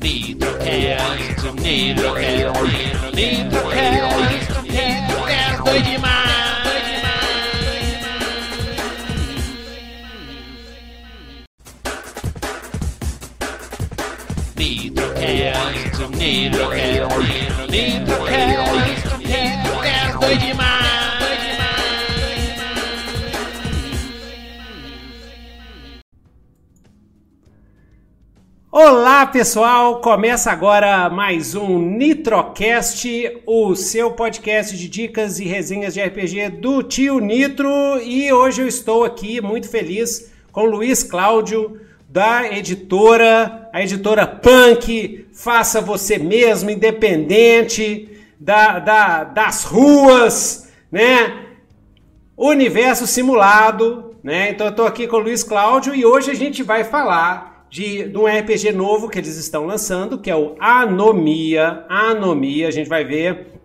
Nitrocast, Nitrocast, Nitrocast, Nitrocast, doido demais, Nitrocast, Nitrocast, Nitrocast, pessoal, começa agora mais um Nitrocast, o seu podcast de dicas e resenhas de RPG do tio Nitro. E hoje eu estou aqui muito feliz com Luiz Cláudio, da editora, a editora Punk, Faça Você Mesmo, independente, da, da, das ruas, né? Universo Simulado, né? Então eu estou aqui com o Luiz Cláudio e hoje a gente vai falar de, de um RPG novo que eles estão lançando, que é o Anomia. Anomia, a gente vai ver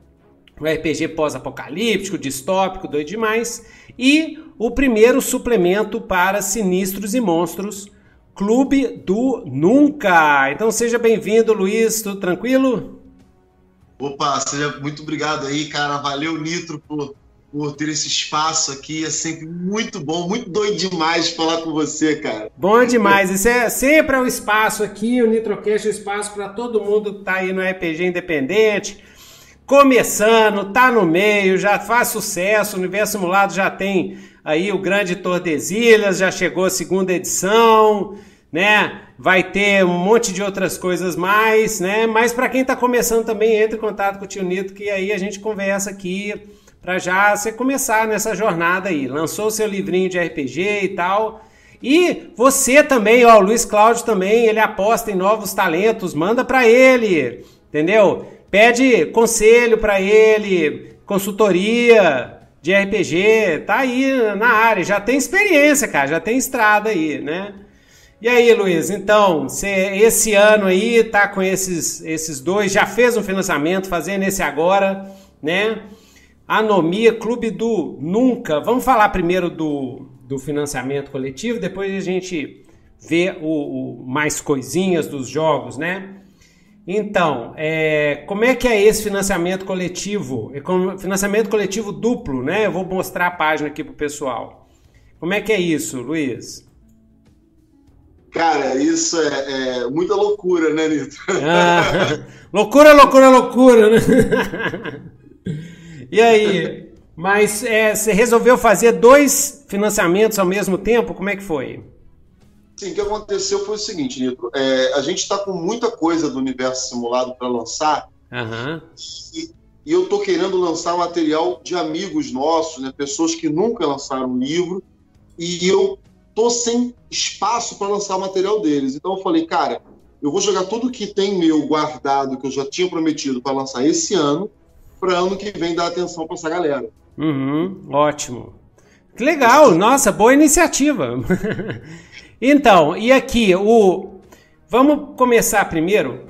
um RPG pós-apocalíptico, distópico, doido demais. E o primeiro suplemento para Sinistros e Monstros, Clube do Nunca. Então seja bem-vindo, Luiz, tudo tranquilo? Opa, seja muito obrigado aí, cara. Valeu, Nitro, por, por ter esse espaço aqui. É sempre muito bom, muito doido demais falar com você, cara. Bom demais. Isso é sempre é um espaço aqui, o Nitrocast é um espaço para todo mundo que tá aí no RPG independente, começando, tá no meio, já faz sucesso. O Universo Simulado já tem aí o Grande Tordesilhas, já chegou a segunda edição, né? Vai ter um monte de outras coisas mais, né? Mas para quem tá começando também, entre em contato com o Tio Nito, que aí a gente conversa aqui para já você começar nessa jornada aí. Lançou seu livrinho de RPG e tal. E você também, ó, o Luiz Cláudio também, ele aposta em novos talentos, manda para ele, entendeu? Pede conselho para ele, consultoria de RPG, tá aí na área, já tem experiência, cara, já tem estrada aí, né? E aí, Luiz, então, você esse ano aí tá com esses, esses dois, já fez um financiamento, fazendo esse agora, né? Anomia, Clube do Nunca. Vamos falar primeiro do, do financiamento coletivo, depois a gente vê o, o mais coisinhas dos jogos, né? Então, é, como é que é esse financiamento coletivo? É financiamento coletivo duplo, né? Eu vou mostrar a página aqui pro pessoal. Como é que é isso, Luiz? Cara, isso é, é muita loucura, né, Nitro? Ah, loucura, loucura, loucura, né? E aí? Mas é, você resolveu fazer dois financiamentos ao mesmo tempo? Como é que foi? Sim, o que aconteceu foi o seguinte, Nitro. É, a gente está com muita coisa do universo simulado para lançar Aham. e, e eu tô querendo lançar material de amigos nossos, né, pessoas que nunca lançaram um livro, e eu tô sem espaço para lançar o material deles. Então eu falei, cara, eu vou jogar tudo que tem meu guardado, que eu já tinha prometido para lançar esse ano, para ano que vem dar atenção para essa galera. Uhum, ótimo. Legal, nossa, boa iniciativa. então, e aqui, o. Vamos começar primeiro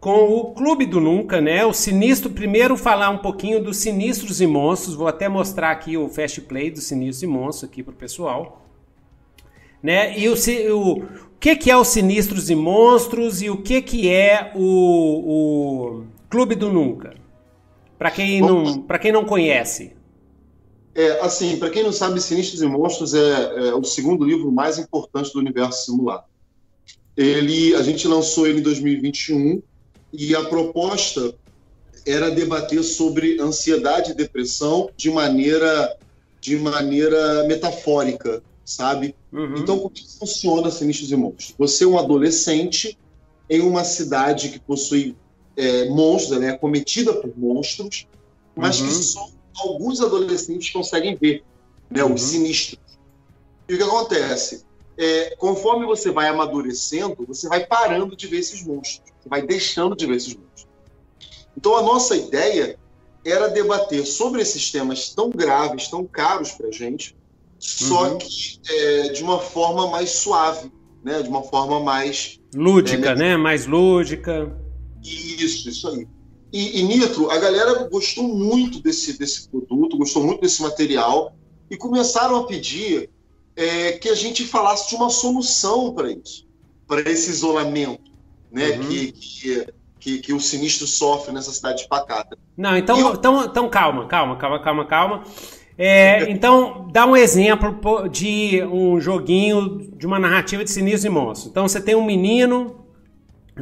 com o Clube do Nunca, né? O Sinistro, primeiro falar um pouquinho dos Sinistros e Monstros. Vou até mostrar aqui o Fast Play dos Sinistros e Monstros aqui pro pessoal. Né? E o, o, o que, que é os Sinistros e Monstros e o que, que é o, o Clube do Nunca? Para quem, não, pra quem não conhece. É, assim, para quem não sabe, Sinistros e Monstros é, é o segundo livro mais importante do universo simulado. Ele, a gente lançou ele em 2021 e a proposta era debater sobre ansiedade e depressão de maneira de maneira metafórica, sabe? Uhum. Então, como que funciona Sinistros e Monstros? Você é um adolescente em uma cidade que possui é, monstros, ela é acometida por monstros, mas Uhum. que só alguns adolescentes conseguem ver, né, Uhum. os sinistros. E o que acontece? É, conforme você vai amadurecendo, você vai parando de ver esses monstros, você vai deixando de ver esses monstros. Então, a nossa ideia era debater sobre esses temas tão graves, tão caros para a gente, só Uhum. que é, de uma forma mais suave, né? de uma forma mais Lúdica, É, né? Mais lúdica. Isso, isso aí. E, e, Nitro, a galera gostou muito desse, desse produto, gostou muito desse material e começaram a pedir é, que a gente falasse de uma solução para isso, para esse isolamento. né, uhum. que, que, que, que, o sinistro sofre nessa cidade de Pacata. Não, então, eu... então, então calma, calma, calma, calma, calma. É, então, dá um exemplo de um joguinho de uma narrativa de sinistro e monstro. Então, você tem um menino,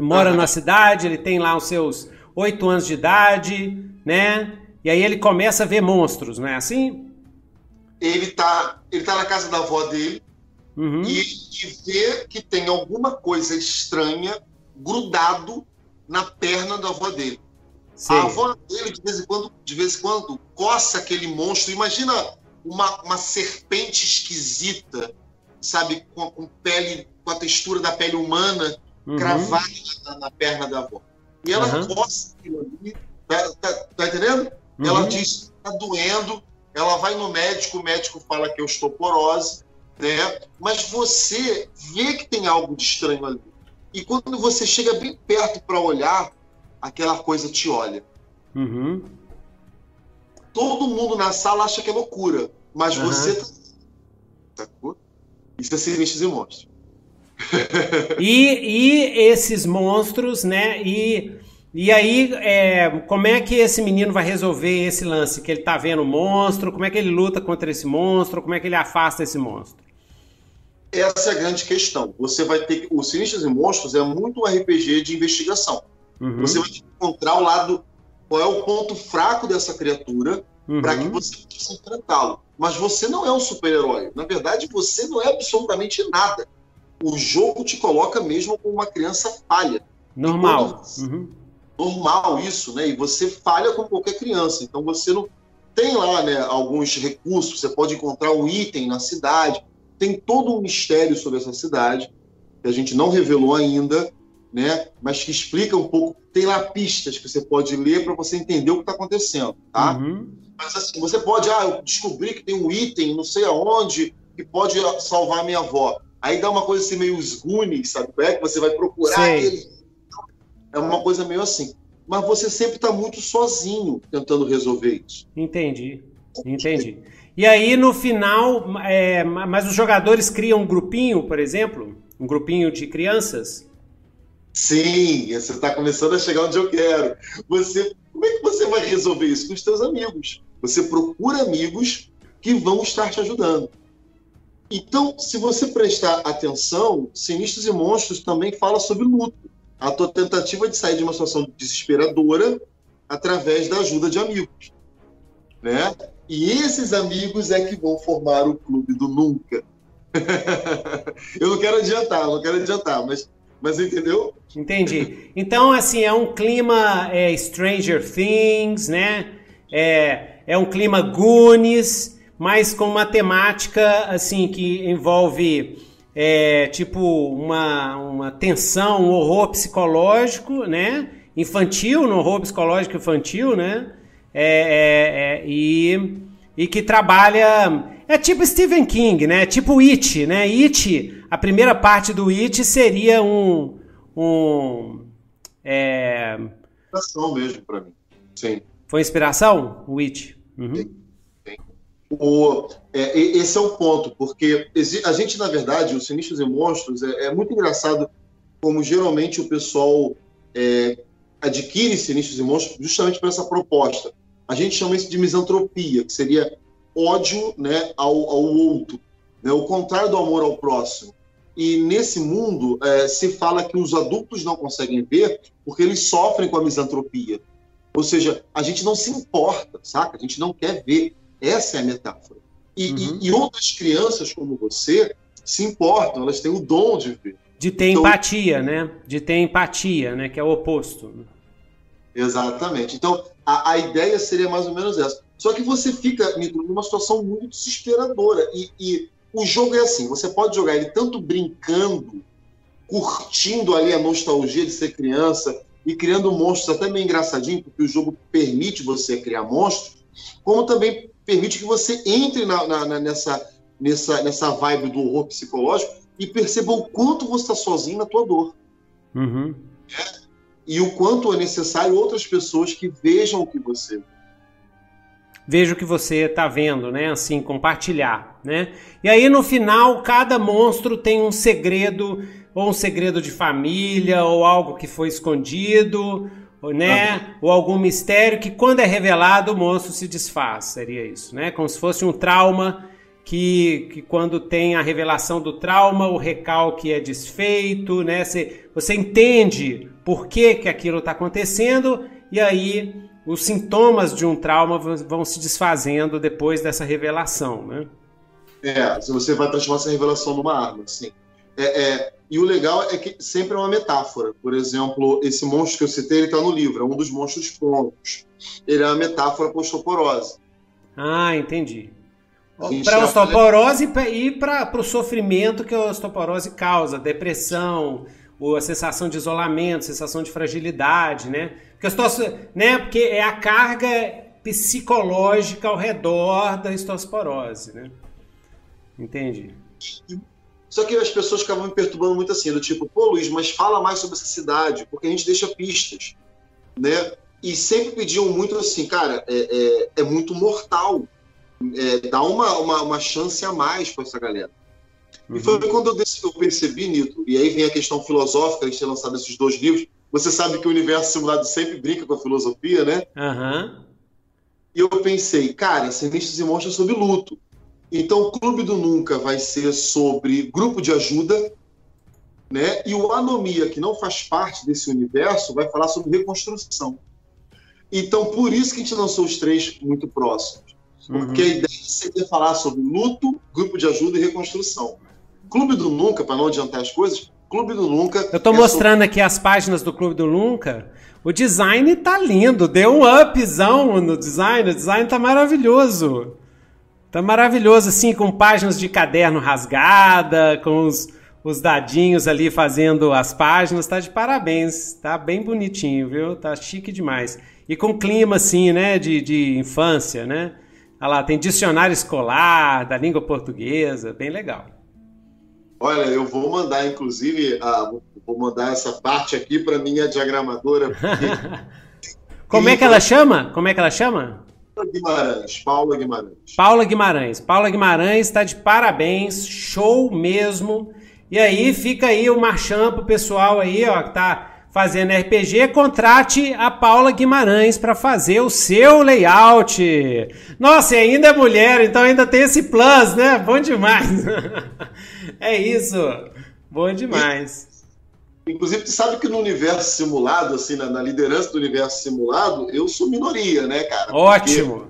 mora na cidade, ele tem lá os seus oito anos de idade, né? E aí ele começa a ver monstros, não é assim? Ele tá, ele tá na casa da avó dele uhum. e, e vê que tem alguma coisa estranha grudado na perna da avó dele. A avó dele, de vez em quando, de vez em quando, coça aquele monstro. Imagina uma, uma serpente esquisita, sabe, com, com, pele, com a textura da pele humana uhum. cravada na, na, perna da avó. E ela uhum. coça aquilo ali, tá, tá, tá entendendo? Uhum. Ela diz, tá doendo, ela vai no médico, o médico fala que é osteoporose, né? Mas você vê que tem algo de estranho ali. E quando você chega bem perto para olhar, aquela coisa te olha. Uhum. Todo mundo na sala acha que é loucura, mas uhum. você tá... Sacou? Isso é sinistros e monstros. E, e esses monstros, né? E, e aí, é, como é que esse menino vai resolver esse lance? Que ele tá vendo o monstro, como é que ele luta contra esse monstro, como é que ele afasta esse monstro? Essa é a grande questão. Você vai ter. O Sinistros e Monstros é muito um RPG de investigação. Uhum. Você vai encontrar o lado, qual é o ponto fraco dessa criatura uhum. para que você possa enfrentá-lo. Mas você não é um super-herói. Na verdade, você não é absolutamente nada. O jogo te coloca mesmo como uma criança falha. Normal. Uhum. Normal isso, né? E você falha como qualquer criança. Então você não tem lá, né, alguns recursos. Você pode encontrar um item na cidade. Tem todo um mistério sobre essa cidade que a gente não revelou ainda né? Mas que explica um pouco. Tem lá pistas que você pode ler para você entender o que está acontecendo, tá? Uhum. Mas assim, você pode, ah, eu descobri que tem um item, não sei aonde, que pode salvar a minha avó. Aí dá uma coisa assim meio os sabe? É que você vai procurar ele. É uma coisa meio assim. Mas você sempre está muito sozinho tentando resolver isso. Entendi. Entendi. E aí, no final, é, mas os jogadores criam um grupinho, por exemplo? Um grupinho de crianças? Sim, você está começando a chegar onde eu quero. Você, como é que você vai resolver isso com os seus amigos? Você procura amigos que vão estar te ajudando. Então, se você prestar atenção, Sinistros e Monstros também fala sobre luto. A tua tentativa de sair de uma situação desesperadora através da ajuda de amigos. Né? E esses amigos é que vão formar o clube do nunca. eu não quero adiantar, não quero adiantar, mas mas entendeu? Entendi. Então, assim, é um clima é, Stranger Things, né? É, é um clima Goonies, mas com uma temática, assim, que envolve, é, tipo, uma, uma tensão, um horror psicológico, né? Infantil, no horror psicológico infantil, né? É, é, é, e, e que trabalha... É tipo Stephen King, né? Tipo It, né? It a primeira parte do It seria um. um é... Inspiração mesmo para mim. Sim. Foi inspiração? O It? Uhum. O, é, esse é o ponto, porque a gente, na verdade, os Sinistros e Monstros, é, é muito engraçado como geralmente o pessoal é, adquire Sinistros e Monstros justamente por essa proposta. A gente chama isso de misantropia, que seria ódio né, ao, ao outro, né, o contrário do amor ao próximo. E nesse mundo é, se fala que os adultos não conseguem ver porque eles sofrem com a misantropia. Ou seja, a gente não se importa, saca? A gente não quer ver. Essa é a metáfora. E, uhum. e, e outras crianças como você se importam, elas têm o dom de ver. De ter então, empatia, né? De ter empatia, né? Que é o oposto. Exatamente. Então, a, a ideia seria mais ou menos essa. Só que você fica, numa situação muito desesperadora. E, e o jogo é assim, você pode jogar ele tanto brincando, curtindo ali a nostalgia de ser criança e criando monstros até meio engraçadinho, porque o jogo permite você criar monstros, como também permite que você entre na, na, nessa, nessa, nessa vibe do horror psicológico e perceba o quanto você está sozinho na tua dor. Uhum. É? E o quanto é necessário outras pessoas que vejam o que você vê veja o que você está vendo, né? Assim, compartilhar, né? E aí no final cada monstro tem um segredo ou um segredo de família, ou algo que foi escondido, ou, né? Ou algum mistério que quando é revelado o monstro se desfaz, seria isso, né? Como se fosse um trauma que, que quando tem a revelação do trauma, o recalque é desfeito, né? Você, você entende por que, que aquilo está acontecendo e aí os sintomas de um trauma vão se desfazendo depois dessa revelação, né? É, você vai transformar essa revelação numa arma, sim. É, é, e o legal é que sempre é uma metáfora. Por exemplo, esse monstro que eu citei, ele está no livro, é um dos monstros prontos. Ele é uma metáfora para osteoporose. Ah, entendi. Para a osteoporose e para o sofrimento que a osteoporose causa, depressão, a sensação de isolamento, sensação de fragilidade, né? Porque, né? Porque é a carga psicológica ao redor da osteoporose, né? Entendi. Só que as pessoas ficavam me perturbando muito assim, do tipo, pô, Luiz, mas fala mais sobre essa cidade, porque a gente deixa pistas, né? E sempre pediam muito assim, cara, é, é, é muito mortal, é, dá uma, uma, uma chance a mais para essa galera. Uhum. E foi uhum. quando eu, eu percebi, Nito, e aí vem a questão filosófica, a gente ter lançado esses dois livros, você sabe que o universo simulado sempre brinca com a filosofia, né? Uhum. E eu pensei, cara, Sinistros e Monstros é sobre luto. Então, o Clube do Nunca vai ser sobre grupo de ajuda, né? E o Anomia, que não faz parte desse universo, vai falar sobre reconstrução. Então, por isso que a gente lançou os três muito próximos. Porque uhum. a ideia seria falar sobre luto, grupo de ajuda e reconstrução. Clube do Nunca, para não adiantar as coisas, Clube do Nunca. Eu estou é mostrando sobre... aqui as páginas do Clube do Nunca. O design tá lindo, deu um upzão no design, o design tá maravilhoso. Tá maravilhoso, assim, com páginas de caderno rasgada, com os, os dadinhos ali fazendo as páginas. Tá de parabéns. Tá bem bonitinho, viu? Tá chique demais. E com clima, assim, né, de, de infância, né? Olha lá, tem dicionário escolar da língua portuguesa, bem legal. Olha, eu vou mandar, inclusive, a, vou mandar essa parte aqui para minha diagramadora. Como é que ela chama? Como é que ela chama? Guimarães, Paula Guimarães. Paula Guimarães. Paula Guimarães está de parabéns, show mesmo. E aí fica aí o marchão pro pessoal aí, ó, que tá fazendo RPG, contrate a Paula Guimarães para fazer o seu layout. Nossa, e ainda é mulher, então ainda tem esse plus, né? Bom demais. é isso. Bom demais. Inclusive, tu sabe que no universo simulado, assim, na, na, liderança do universo simulado, eu sou minoria, né, cara? Ótimo!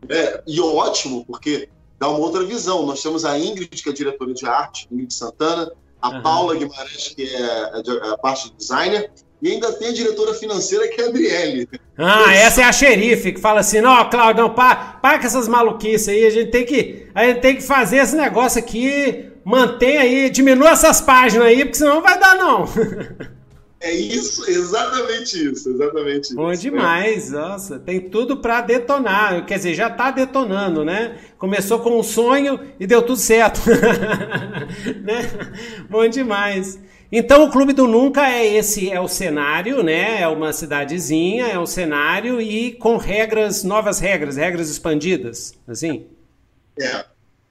Porque, é, e ótimo, porque dá uma outra visão. Nós temos a Ingrid, que é diretora de arte, Ingrid Santana, a uhum. Paula Guimarães, que é a, a, parte de designer, e ainda tem a diretora financeira, que é a Adriele. Ah, essa é a xerife, que fala assim, não, Claudio, não, para, para com essas maluquices aí, a gente tem que, a gente tem que fazer esse negócio aqui mantém aí, diminua essas páginas aí, porque senão não vai dar, não. É isso, exatamente isso, exatamente isso. Bom demais, né? nossa, tem tudo para detonar, quer dizer, já tá detonando, né? Começou com um sonho e deu tudo certo. né? Bom demais. Então o Clube do Nunca é esse, é o cenário, né? É uma cidadezinha, é o cenário e com regras, novas regras, regras expandidas, assim? É,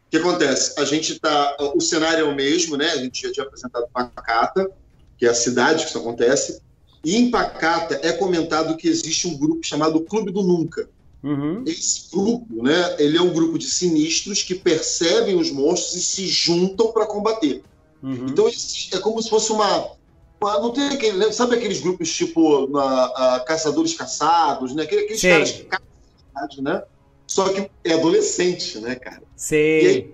o que acontece? A gente está. O cenário é o mesmo, né? A gente já tinha apresentado Pacata, que é a cidade que isso acontece. E em Pacata é comentado que existe um grupo chamado Clube do Nunca. Uhum. Esse grupo, né? Ele é um grupo de sinistros que percebem os monstros e se juntam para combater. Uhum. Então é como se fosse uma, não tem aquele, sabe aqueles grupos tipo na, caçadores caçados, né? Aqueles Sim. caras que caçam, né? Só que é adolescente, né, cara? Sei. E aí...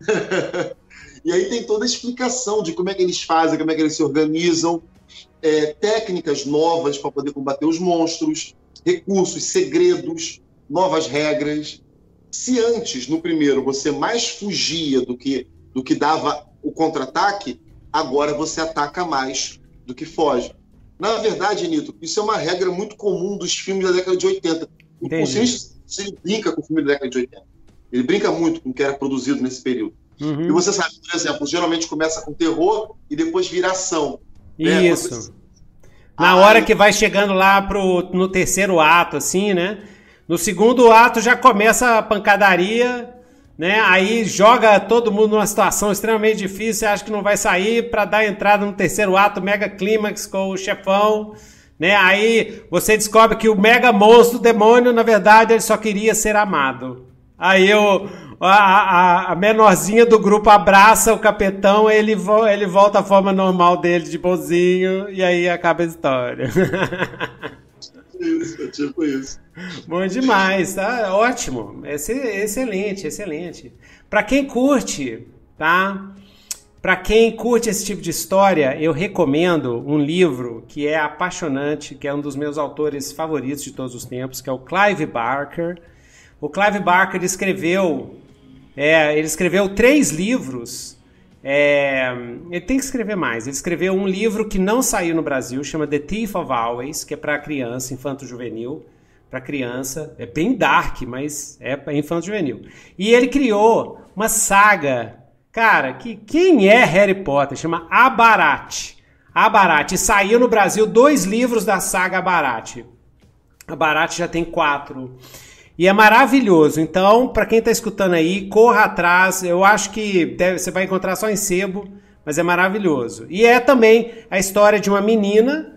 e aí tem toda a explicação de como é que eles fazem, como é que eles se organizam, é, técnicas novas para poder combater os monstros, recursos, segredos, novas regras. Se antes, no primeiro, você mais fugia do que, do que dava o contra-ataque, agora você ataca mais do que foge. Na verdade, Nito, isso é uma regra muito comum dos filmes da década de 80. Entendi ele brinca com o filme da década de 80. Ele brinca muito com o que era produzido nesse período. Uhum. E você sabe, por exemplo, geralmente começa com terror e depois vira ação. Né? Isso. Na ah, hora que vai chegando lá pro, no terceiro ato, assim, né? No segundo ato já começa a pancadaria, né? Aí joga todo mundo numa situação extremamente difícil, você acha que não vai sair para dar entrada no terceiro ato, mega clímax com o chefão, né? Aí você descobre que o mega monstro, o demônio, na verdade, ele só queria ser amado. Aí eu, a, a, a menorzinha do grupo abraça o capetão, ele, vo, ele volta à forma normal dele, de bonzinho, e aí acaba a história. Isso, é tipo isso. Bom demais, tá? Ótimo. Excelente, excelente. Para quem curte, tá? Para quem curte esse tipo de história, eu recomendo um livro que é apaixonante, que é um dos meus autores favoritos de todos os tempos, que é o Clive Barker. O Clive Barker escreveu, é, ele escreveu três livros é, ele tem que escrever mais. Ele escreveu um livro que não saiu no Brasil, chama The Thief of Always, que é para criança, infanto-juvenil, para criança. É bem dark, mas é infanto-juvenil. E ele criou uma saga, cara, que quem é Harry Potter? Chama Abarat. Abarat. E saiu no Brasil dois livros da saga Abarat. Abarat já tem quatro. E é maravilhoso. Então, para quem está escutando aí, corra atrás. Eu acho que deve, você vai encontrar só em sebo, mas é maravilhoso. E é também a história de uma menina.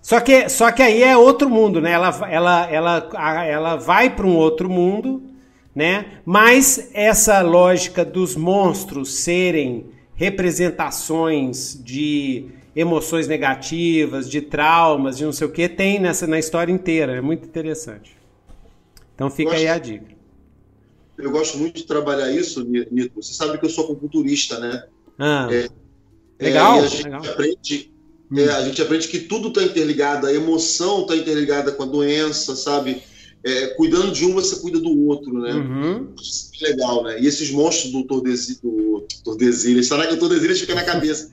Só que, só que aí é outro mundo, né? Ela, ela, ela, ela vai para um outro mundo, né? Mas essa lógica dos monstros serem representações de emoções negativas, de traumas, de não sei o que, tem nessa na história inteira. É muito interessante. Então fica aí a dica. Eu gosto muito de trabalhar isso, Nito. Você sabe que eu sou acupunturista, né? Ah, é, legal. É, a gente legal. aprende. Hum. É, a gente aprende que tudo está interligado, a emoção está interligada com a doença, sabe? É, cuidando de um, você cuida do outro, né? Uhum. É legal, né? E esses monstros do Tordesilhas, do Tordesilhas, será que o Tordesilhas fica na cabeça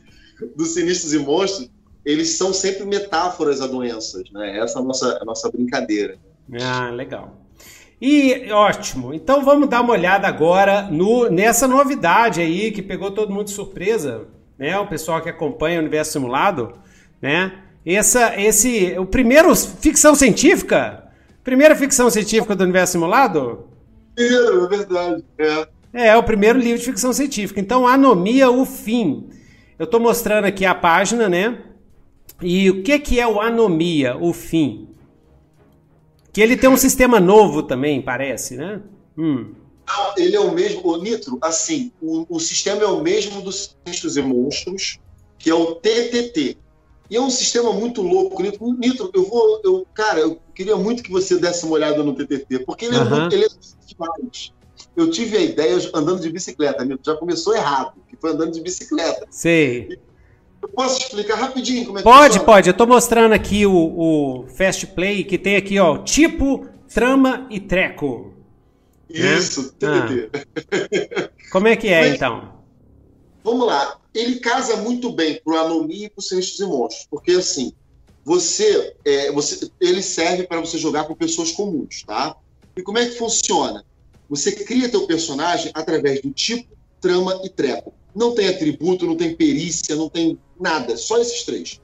dos sinistros e monstros? Eles são sempre metáforas a doenças, né? Essa é a nossa, a nossa brincadeira. Ah, legal. E ótimo. Então vamos dar uma olhada agora no, nessa novidade aí que pegou todo mundo de surpresa, né? O pessoal que acompanha o universo simulado, né? Essa, esse, o primeiro ficção científica, primeira ficção científica do universo simulado. É, é verdade. É. É, o primeiro livro de ficção científica. Então, Anomia, o fim. Eu estou mostrando aqui a página, né? E o que, que é o Anomia, o fim? Que ele tem um sistema novo também, parece, né? Hum. Não, ele é o mesmo, o Nitro, assim, o, o sistema é o mesmo dos Sinistros e Monstros, que é o TTT. E é um sistema muito louco, Nitro. Nitro, eu vou, eu, cara, eu queria muito que você desse uma olhada no TTT, porque ele é Aham. muito, ele é demais. Eu tive a ideia andando de bicicleta, Nitro, já começou errado, que foi andando de bicicleta. Sei. Eu posso explicar rapidinho como é que Pode, pode. Eu tô mostrando aqui o, o Fast Play que tem aqui, ó, tipo, trama e treco. Isso, TTT. Como é que é, Mas- então? Vamos lá. Ele casa muito bem pro Anomia e pro Sinistros e Monstros, porque assim, você, é, você ele serve para você jogar com pessoas comuns, tá? E como é que funciona? Você cria teu personagem através do tipo, trama e treco. Não tem atributo, não tem perícia, não tem nada, só esses três.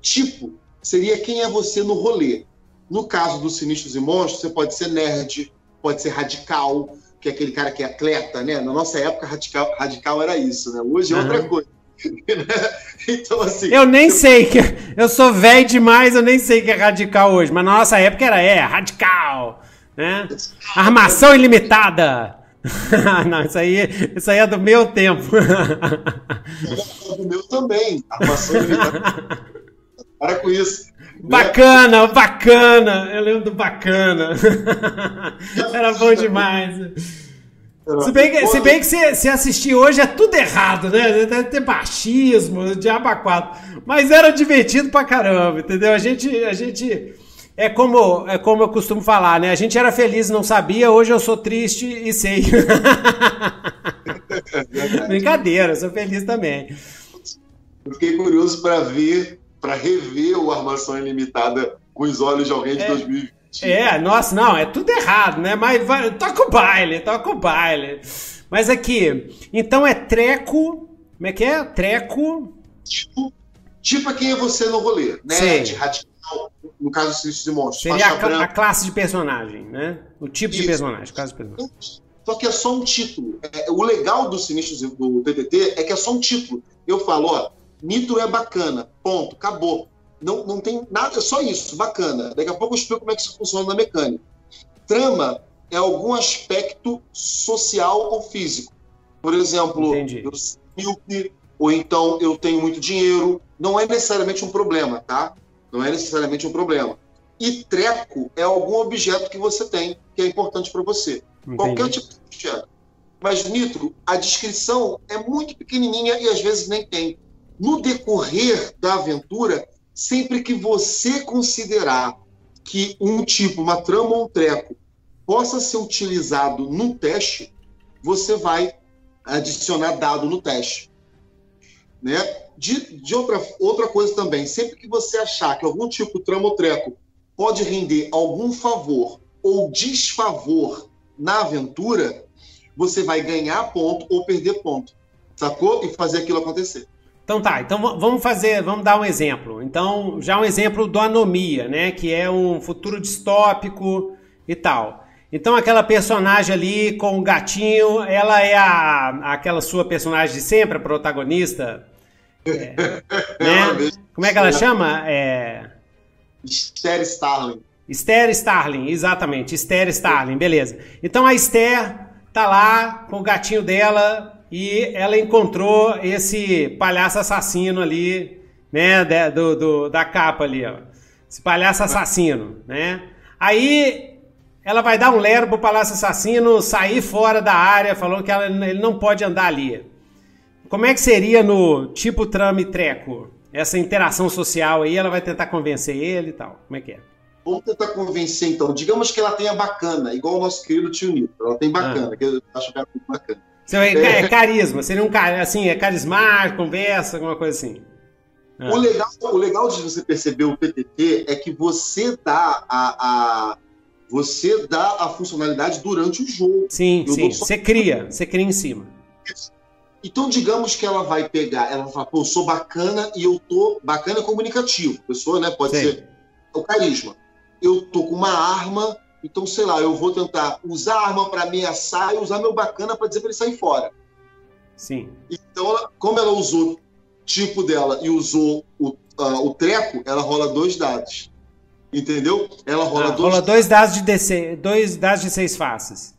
Tipo seria quem é você no rolê. No caso dos Sinistros e Monstros, você pode ser nerd, pode ser radical, que é aquele cara que é atleta, né? Na nossa época, radical, radical era isso, né? Hoje é outra Aham. coisa. então, assim. Eu nem sei que. Eu sou velho demais, eu nem sei que é radical hoje. Mas na nossa época era, é, radical. Né? Armação ilimitada. Não, isso aí, isso aí é do meu tempo. do meu também. Armação limitada. Para com isso. Bacana, bacana. Eu lembro do bacana. Era bom demais. Se bem que, se bem que se, se assistir hoje é tudo errado, né? Deve ter machismo, diabo a quatro. Mas era divertido pra caramba, entendeu? A gente, a gente é como, é como eu costumo falar, né? A gente era feliz e não sabia, hoje eu sou triste e sei. Brincadeira, sou feliz também. Eu fiquei curioso para ver, para rever o Armação Ilimitada com os olhos de alguém de É. 2020. É, nossa, não, é tudo errado, né? Mas vai, toca o baile, toca o baile. Mas aqui, então é treco. Como é que é? Treco. Tipo, tipo é quem é você no rolê. Nerd, Sei. radical, no caso dos Sinistros e Monstros. Seria a, a classe de personagem, né? O tipo de Isso. personagem, classe de personagem. Só que é só um título. É, o legal do sinistros do PTT é que é só um título. Eu falo, ó, nitro é bacana, ponto, acabou. Não, não tem nada, é só isso, bacana. Daqui a pouco eu explico como é que isso funciona na mecânica. Trama é algum aspecto social ou físico. Por exemplo, Entendi. eu sou ou então eu tenho muito dinheiro. Não é necessariamente um problema, tá? Não é necessariamente um problema. E treco é algum objeto que você tem que é importante para você. Qualquer Entendi. tipo de objeto. Mas nitro, a descrição é muito pequenininha e às vezes nem tem. No decorrer da aventura, sempre que você considerar que um tipo, uma trama ou um treco, possa ser utilizado no teste, você vai adicionar dado no teste. Né? De, de outra, outra coisa também, sempre que você achar que algum tipo trama ou treco pode render algum favor ou desfavor na aventura, você vai ganhar ponto ou perder ponto. Sacou? E fazer aquilo acontecer. Então tá, então vamos fazer, vamos dar um exemplo. Então, já um exemplo do Anomia, né? Que é um futuro distópico e tal. Então, aquela personagem ali com o gatinho, ela é a, aquela sua personagem de sempre, a protagonista. É, né? Como é que ela chama? É. Esther Starling. Esther Starling, exatamente, Esther Starling, beleza. Então a Esther tá lá com o gatinho dela e ela encontrou esse palhaço assassino ali, né, da- do, do- da capa ali, ó. Esse palhaço assassino, né? Aí ela vai dar um lero pro palhaço assassino sair fora da área, falando que ela- ele não pode andar ali. Como é que seria no tipo trame treco? Essa interação social aí, ela vai tentar convencer ele e tal. Como é que é? Vamos tentar convencer, então. Digamos que ela tenha bacana, igual o nosso querido tio Nito. Ela tem bacana, que eu acho que ela muito bacana. Você vai- é carisma, seria um cara assim, é carismático, conversa, alguma coisa assim. Ah. O, legal, o legal de você perceber o PTT é que você dá a, a- você dá a funcionalidade durante o jogo. Sim, Eu sim. dou só- Você cria, você cria em cima. Então, digamos que ela vai pegar, ela vai falar, pô, eu sou bacana e eu tô bacana comunicativo. Pessoa, né? Pode Sim. ser o carisma. Eu tô com uma arma, então, sei lá, eu vou tentar usar a arma para ameaçar e usar meu bacana para dizer para ele sair fora. Sim. Então, ela- como ela usou o tipo dela e usou o, ah, o treco, ela rola dois dados. Entendeu? Ela rola Ah, dois rola dois dados de DC, dois dados de seis faces.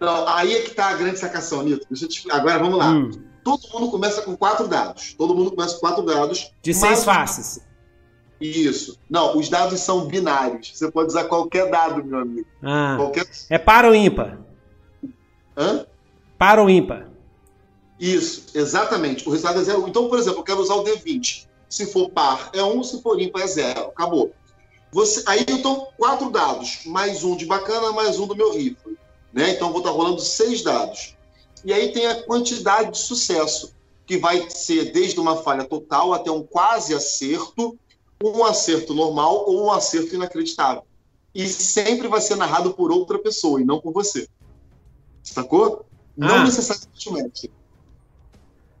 Não, aí é que tá a grande sacação, Nito. Te... Agora vamos lá. Hum, Todo mundo começa com quatro dados. Todo mundo começa com quatro dados. de seis faces. Isso. Não, os dados são binários. Você pode usar qualquer dado, meu amigo. Ah, Qualquer. é par ou ímpar? Hã? Par ou ímpar? Isso, exatamente. O resultado é zero. Então, por exemplo, eu quero usar o D20. Se for par, é um, se for ímpar, é zero. Acabou. Você... Aí eu tô quatro dados, mais um de bacana, mais um do meu rifle. Né? Então eu vou estar rolando seis dados. E aí tem a quantidade de sucesso, que vai ser desde uma falha total até um quase acerto, um acerto normal ou um acerto inacreditável. E sempre vai ser narrado por outra pessoa e não por você. Sacou? Não Ah. necessariamente o mestre.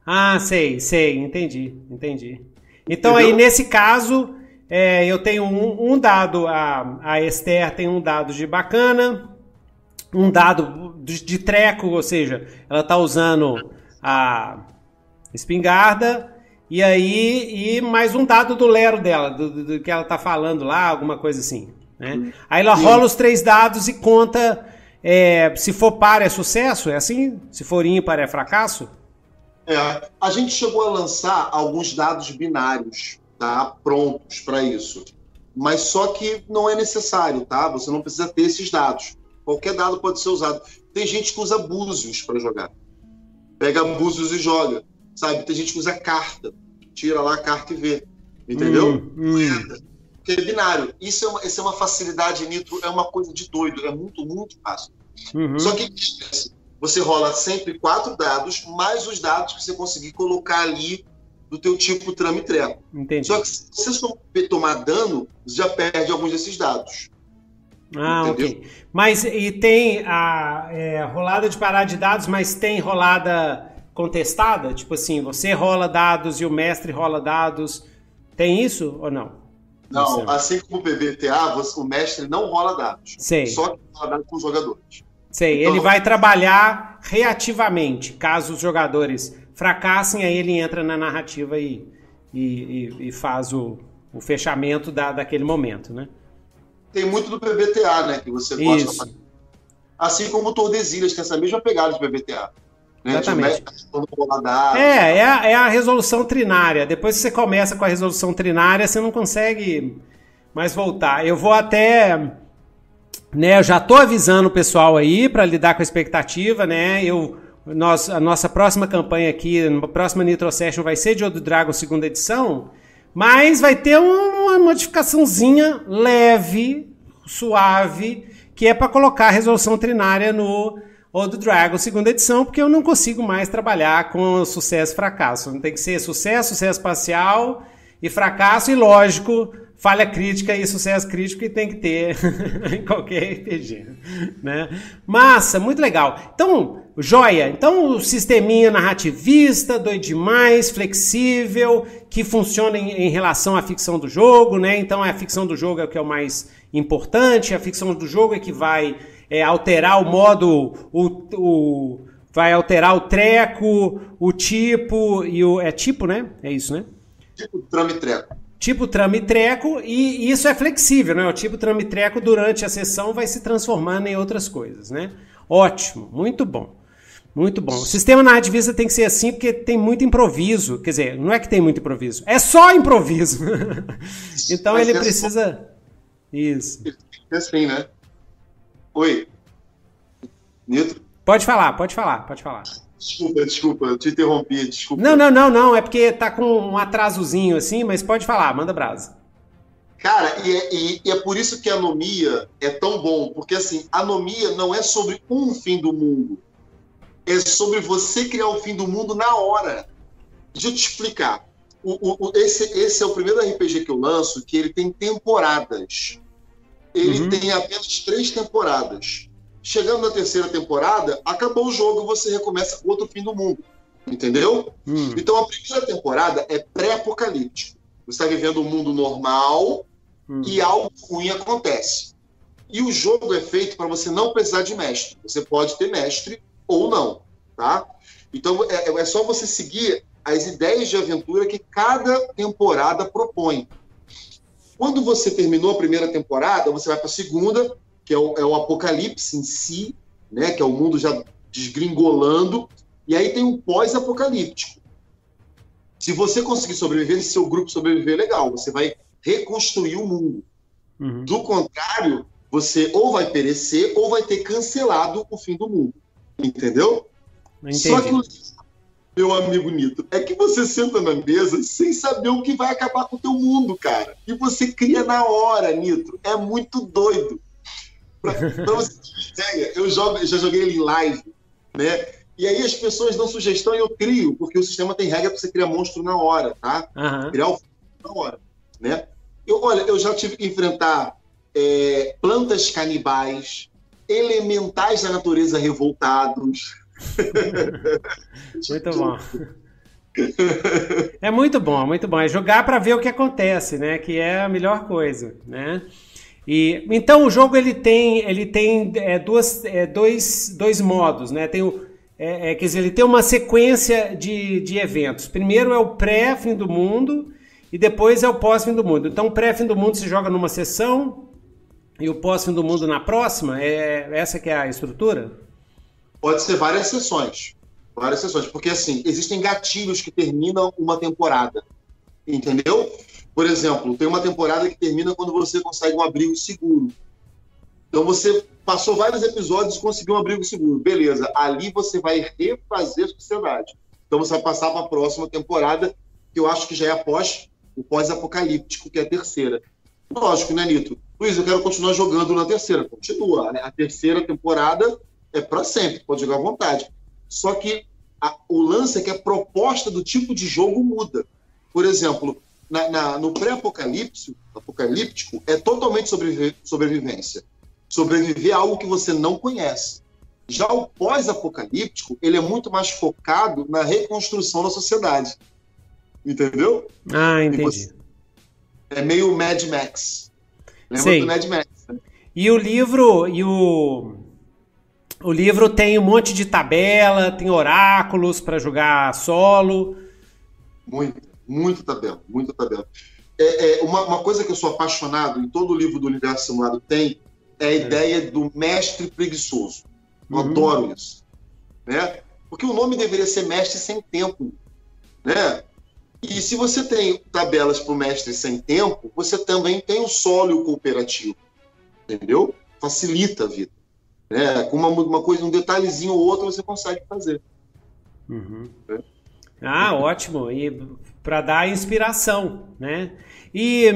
Ah, sei, sei, entendi, entendi. Então Entendeu? aí nesse caso, é, eu tenho um, um dado, a, a Esther tem um dado de bacana, um dado de, de treco, ou seja, ela tá usando a espingarda, e aí, e mais um dado do Lero dela, do, do- do que ela tá falando lá, alguma coisa assim. Né? Aí ela Sim. rola os três dados e conta é, se for par é sucesso, é assim? Se for ímpar é fracasso? É, a gente chegou a lançar alguns dados binários, tá? Prontos para isso. Mas só que não é necessário, tá? Você não precisa ter esses dados. Qualquer dado pode ser usado. Tem gente que usa búzios para jogar. Pega búzios e joga, sabe? Tem gente que usa carta. Tira lá a carta e vê. Entendeu? Hum, hum. Que é binário. Isso é, uma, isso é uma facilidade, Nitro. É uma coisa de doido. É muito, muito fácil. Uhum. Só que você rola sempre quatro dados, mais os dados que você conseguir colocar ali do teu tipo trame treco. Entendi. Só que se você to- tomar dano, você já perde alguns desses dados. Ah, Entendeu? ok. Mas e tem a é, rolada de parar de dados, mas tem rolada contestada? Tipo assim, você rola dados e o mestre rola dados. Tem isso ou não? Não, assim como o PBTA, você- o mestre não rola dados. Sei. Só que rola dados com os jogadores. Sei, Então- ele vai trabalhar reativamente. Caso os jogadores fracassem, aí ele entra na narrativa e, e, e- e faz o, o fechamento da, daquele momento, né? Tem muito do PBTA, né? Que você gosta. Isso. Assim como o Tordesilhas, tem essa mesma pegada de PBTA. Né? Exatamente. Bola dada. É, é a, é a resolução trinária. Depois que você começa com a resolução trinária, você não consegue mais voltar. Eu vou até. Né, eu já tô avisando o pessoal aí para lidar com a expectativa, né? Eu, nós, a nossa próxima campanha aqui, a próxima Nitro Session vai ser de Odo Dragon segunda edição, mas vai ter uma modificaçãozinha leve, suave, que é para colocar a resolução trinária no Odo Dragon segunda edição, porque eu não consigo mais trabalhar com sucesso fracasso. Não tem que ser sucesso, sucesso parcial e fracasso e lógico, falha crítica e sucesso crítico que tem que ter em qualquer RPG, né? Massa, muito legal. Então, joia. Então, o sisteminha narrativista, doido demais, flexível, que funciona em, em relação à ficção do jogo, né? Então, a ficção do jogo é o que é o mais importante, a ficção do jogo é que vai é, alterar o modo, o, o- vai alterar o treco, o tipo e o é tipo, né? É isso, né? Tipo trame e treco. Tipo trama e treco, e isso é flexível, né? O tipo trama e treco durante a sessão vai se transformando em outras coisas, né? Ótimo, muito bom. Muito bom. O sistema narrativista tem que ser assim porque tem muito improviso. Quer dizer, não é que tem muito improviso, é só improviso. então Mas ele é precisa. Isso. É assim, né? Oi. Nitro? Pode falar, pode falar, pode falar. Desculpa, desculpa, eu te interrompi, desculpa. Não, não, não, não. É porque tá com um atrasozinho assim, mas pode falar, manda brasa. Cara, e é, e- e é por isso que a anomia é tão bom, porque assim, a anomia não é sobre um fim do mundo, é sobre você criar o fim do mundo na hora. Deixa eu te explicar. O- o- o- esse, esse é o primeiro RPG que eu lanço que ele tem temporadas. Ele Uhum. tem apenas três temporadas. Chegando na terceira temporada, acabou o jogo, você recomeça com outro fim do mundo. Entendeu? Hum, Então a primeira temporada é pré-apocalíptico. Você está vivendo um mundo normal, hum. e algo ruim acontece. E o jogo é feito para você não precisar de mestre. Você pode ter mestre ou não, tá? Então é, é só você seguir as ideias de aventura que cada temporada propõe. Quando você terminou a primeira temporada, você vai para a segunda, que é o, é o apocalipse em si, né? Que é o mundo já desgringolando. E aí tem um pós-apocalíptico. Se você conseguir sobreviver, se seu grupo sobreviver, legal. Você vai reconstruir o mundo. Uhum. Do contrário, você ou vai perecer ou vai ter cancelado o fim do mundo. Entendeu? Só que, Entendi. Meu amigo Nito, é que você senta na mesa sem saber o que vai acabar com o teu mundo, cara. E você cria na hora, Nito. É muito doido. Pra, pra você ter uma ideia, eu jogo, já joguei ele em live, né? E aí as pessoas dão sugestão e eu crio, porque o sistema tem regra para você criar monstro na hora, tá? Aham. criar o na hora, né? Eu, olha, eu já tive que enfrentar é, plantas canibais, elementais da natureza revoltados. Muito bom. É muito bom, é muito bom. É jogar para ver o que acontece, né? Que é a melhor coisa, né? E então o jogo ele tem ele tem é, duas, é, dois, dois modos, né? Tem o é, é, quer dizer, ele tem uma sequência de, de eventos. Primeiro é o pré-fim do mundo e depois é o pós-fim do mundo. Então, o pré-fim do mundo se joga numa sessão e o pós-fim do mundo na próxima. É essa que é a estrutura? Pode ser várias sessões. Várias sessões. Porque, assim, existem gatilhos que terminam uma temporada. Entendeu? Por exemplo, tem uma temporada que termina quando você consegue um abrigo seguro. Então, você passou vários episódios e conseguiu um abrigo seguro. Beleza. Ali você vai refazer a sociedade. Então, você vai passar para a próxima temporada, que eu acho que já é após o pós-apocalíptico, que é a terceira. Lógico, né, Nito? Luiz, eu quero continuar jogando na terceira. Continua. né? A terceira temporada é para sempre, pode jogar à vontade. Só que a- o lance é que a proposta do tipo de jogo muda. Por exemplo, na- na- no pré-apocalipse, apocalíptico, é totalmente sobreviver- sobrevivência. Sobreviver a algo que você não conhece. Já o pós-apocalíptico, ele é muito mais focado na reconstrução da sociedade. Entendeu? Ah, E entendi. você- É meio Mad Max. Lembra Sei. do Mad Max? né? E o livro e o O livro tem um monte de tabela, tem oráculos para jogar solo. Muito, muito tabela, muita tabela. É, é uma, uma, coisa que eu sou apaixonado em todo livro do Universo Simulado tem é a é. ideia do mestre preguiçoso. Eu uhum. adoro isso. Né? Porque o nome deveria ser mestre sem tempo. Né? E se você tem tabelas para o mestre sem tempo, você também tem o solo cooperativo. Entendeu? Facilita a vida. Né? Com uma, uma coisa, um detalhezinho ou outro você consegue fazer. Uhum. É. Ah, ótimo. E para dar inspiração, né? E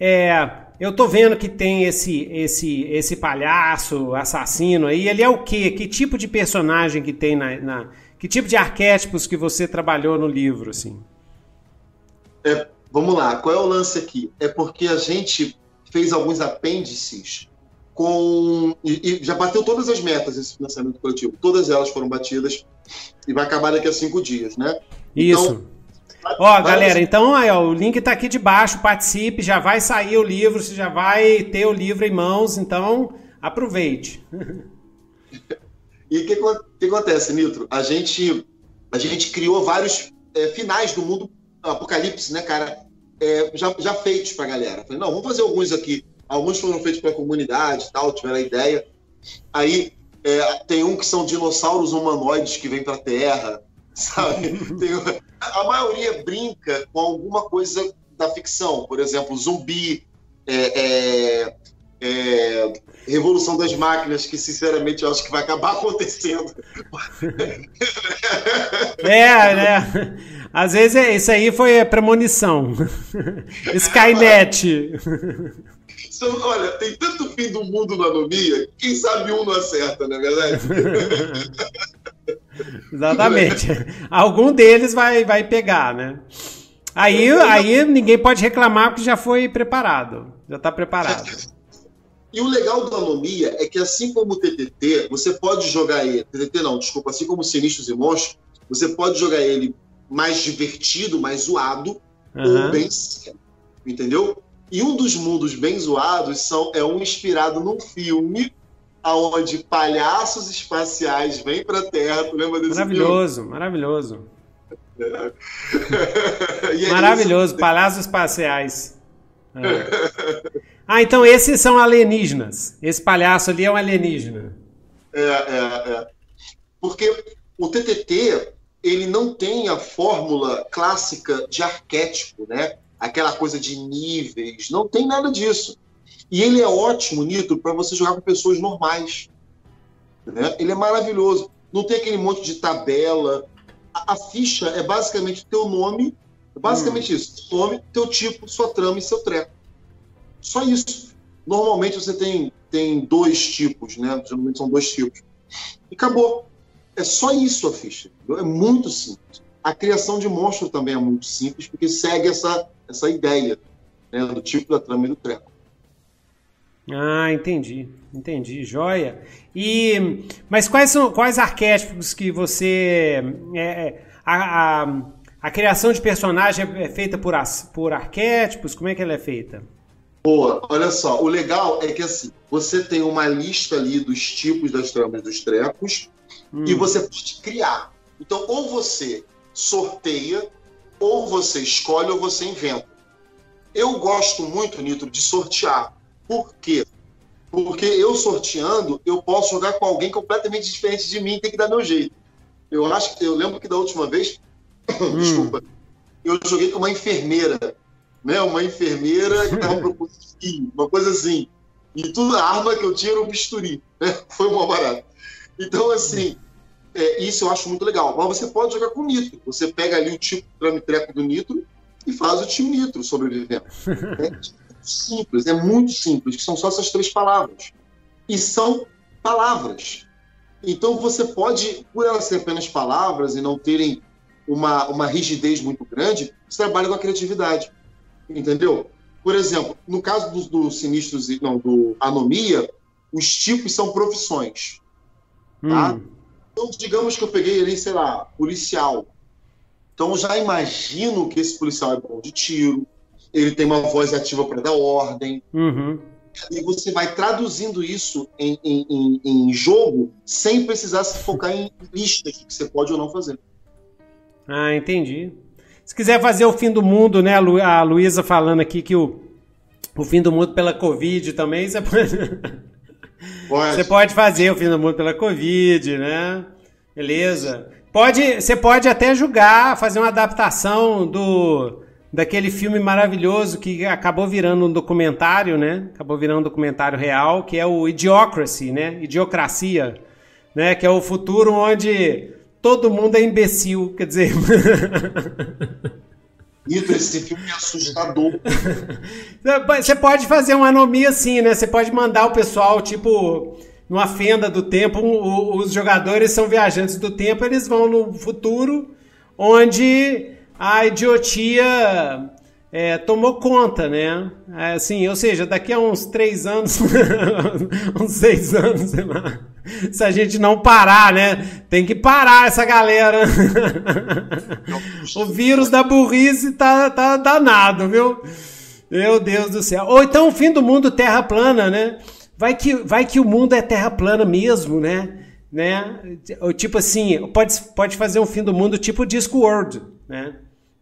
é, eu tô vendo que tem esse esse esse palhaço assassino aí. Ele é o quê? Que tipo de personagem que tem na, na que tipo de arquétipos que você trabalhou no livro, assim? É, vamos lá. Qual é o lance aqui? É porque a gente fez alguns apêndices com. E, e, já bateu todas as metas esse financiamento coletivo. Todas elas foram batidas e vai acabar daqui a cinco dias, né? Isso. Então, Ó, galera, então aí, ó, o link tá aqui de baixo, participe, já vai sair o livro, você já vai ter o livro em mãos, então aproveite. e o que, que, acontece, Nitro? A gente, a gente criou vários é, finais do mundo apocalipse, né, cara? É, já, já feitos pra galera. Falei, não, vamos fazer alguns aqui Alguns foram feitos para a comunidade tal, tiveram a ideia. Aí é, tem um que são dinossauros humanoides que vêm para a Terra, sabe? Tem, a maioria brinca com alguma coisa da ficção, por exemplo, zumbi, é, é, é, Revolução das Máquinas, que sinceramente eu acho que vai acabar acontecendo. É, né? Às vezes é, isso aí foi premonição. Skynet. Então, olha, tem tanto fim do mundo na anomia, quem sabe um não acerta, não é verdade? Exatamente. Algum deles vai, vai pegar, né? Aí, aí ninguém pode reclamar porque já foi preparado. Já está preparado. E o legal da anomia é que, assim como o TTT, você pode jogar ele. TTT não, desculpa. Assim como Sinistros e Monstros, você pode jogar ele mais divertido, mais zoado, uhum. ou bem sério. Entendeu? E um dos mundos bem zoados são, é um inspirado num filme aonde palhaços espaciais vêm para a Terra. Tu lembra desse maravilhoso, filme? Maravilhoso, é. maravilhoso. É palhaços espaciais. É. Ah, então esses são alienígenas. Esse palhaço ali é um alienígena. É, é, é. Porque o TTT ele não tem a fórmula clássica de arquétipo, né? Aquela coisa de níveis, não tem nada disso. E ele é ótimo, Nitro, para você jogar com pessoas normais. Né? Ele é maravilhoso. Não tem aquele monte de tabela. A, a ficha é basicamente o teu nome, é basicamente hum. isso. Nome, teu tipo, sua trama e seu treco. Só isso. Normalmente você tem, tem dois tipos, né? Geralmente são dois tipos. E acabou. É só isso a ficha. É muito simples. A criação de monstro também é muito simples, porque segue essa, essa ideia né, do tipo da trama e do treco. Ah, entendi, entendi, joia. E mas quais são quais arquétipos que você é, é a, a, a, criação de personagem é feita por, por arquétipos? Como é que ela é feita? Boa, olha só, o legal é que assim você tem uma lista ali dos tipos das tramas dos trecos hum. e você pode criar. Então, ou você sorteia ou você escolhe ou você inventa. Eu gosto muito, Nitro, de sortear. Por quê? Porque eu sorteando, eu posso jogar com alguém completamente diferente de mim, tem que dar meu jeito. Eu acho que eu lembro que da última vez, hum. desculpa, eu joguei com uma enfermeira, né? Uma enfermeira que estava procurando uma coisa assim. E tudo a arma que eu tinha era um bisturi, né? Foi uma barata. Então, assim, é, isso eu acho muito legal. Mas você pode jogar com nitro. Você pega ali o tipo tramitreco do nitro e faz o time nitro sobrevivendo. é simples, é muito simples, que são só essas três palavras. E são palavras. Então você pode, por elas serem apenas palavras e não terem uma, uma rigidez muito grande, você trabalha com a criatividade. Entendeu? Por exemplo, no caso do, do sinistros, não, do anomia, os tipos são profissões. Tá? Hum. Então, digamos que eu peguei ali, sei lá, policial. Então, eu já imagino que esse policial é bom de tiro, ele tem uma voz ativa para dar ordem. Uhum. e você vai traduzindo isso em, em, em, em jogo sem precisar se focar em listas que você pode ou não fazer. Ah, entendi. Se quiser fazer o fim do mundo, né? A Luísa falando aqui que o, o fim do mundo pela Covid também, você pode... pode. Você pode fazer o fim do mundo pela Covid, né? Beleza. Pode, você pode até julgar, fazer uma adaptação do daquele filme maravilhoso que acabou virando um documentário, né? Acabou virando um documentário real, que é o Idiocracy, né? Idiocracia, né? Que é o futuro onde todo mundo é imbecil, quer dizer. Isso, esse filme é assustador. Você pode fazer uma anomia assim, né? Você pode mandar o pessoal, tipo, numa fenda do tempo, os jogadores são viajantes do tempo, eles vão no futuro, onde a idiotia é, tomou conta, né? É, assim, ou seja, daqui a uns três anos, uns seis anos, sei lá, se a gente não parar, né? Tem que parar essa galera. o vírus da burrice tá, tá danado, viu? Meu Deus do céu. Ou então o fim do mundo terra plana, né? Vai que, vai que o mundo é terra plana mesmo, né? né? Tipo assim, pode, pode fazer um fim do mundo tipo Discworld, né?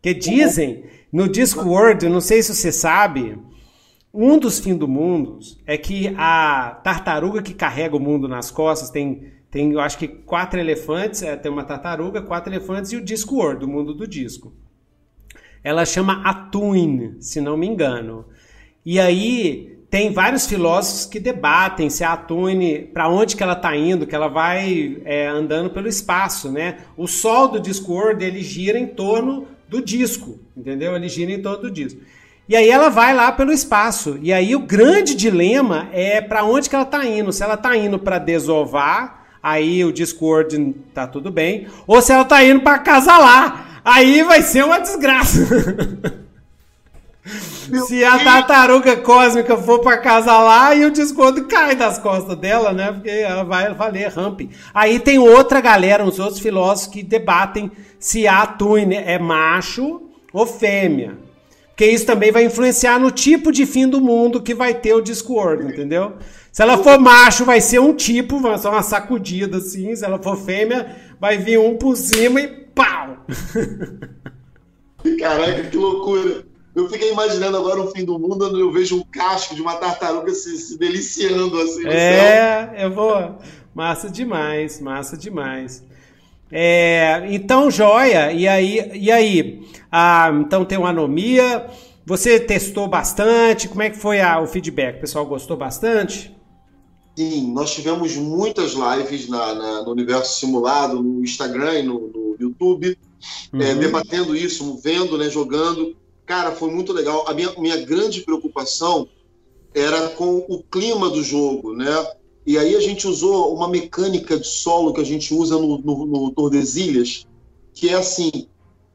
Que dizem no Discworld, não sei se você sabe, um dos fins do mundo é que a tartaruga que carrega o mundo nas costas tem, tem eu acho que quatro elefantes, é, tem uma tartaruga, quatro elefantes e o Discworld, o mundo do disco. Ela chama Atuin, se não me engano. E aí tem vários filósofos que debatem se a Atune, para onde que ela está indo, que ela vai é, andando pelo espaço, né? O Sol do Discworld, ele gira em torno do disco, entendeu? Ele gira em torno do disco. E aí ela vai lá pelo espaço. E aí o grande dilema é para onde que ela está indo. Se ela está indo para desovar, aí o Discord tá tudo bem. Ou se ela está indo para acasalar, aí vai ser uma desgraça. Se a tartaruga cósmica for para casa lá e o desconto cai das costas dela, né? Porque ela vai valer ramp. Aí tem outra galera, uns outros filósofos que debatem se a Twin é macho ou fêmea. Porque isso também vai influenciar no tipo de fim do mundo que vai ter o Discord, entendeu? Se ela for macho, vai ser um tipo, vai ser uma sacudida assim. Se ela for fêmea, vai vir um por cima e pau! Caraca, que loucura! Eu fiquei imaginando agora o fim do mundo, onde eu vejo um casco de uma tartaruga se, se deliciando assim no é, céu. É, eu vou. Massa demais, massa demais. É, então, joia. E aí, e aí? Ah, então tem uma anomia. Você testou bastante? Como é que foi a, o feedback? O pessoal gostou bastante? Sim, nós tivemos muitas lives na, na, no universo simulado, no Instagram e no, no YouTube, é, uhum. é, debatendo isso, vendo, né, jogando. Cara, foi muito legal. A minha, minha grande preocupação era com o clima do jogo, né? E aí a gente usou uma mecânica de solo que a gente usa no, no, no Tordesilhas, que é assim,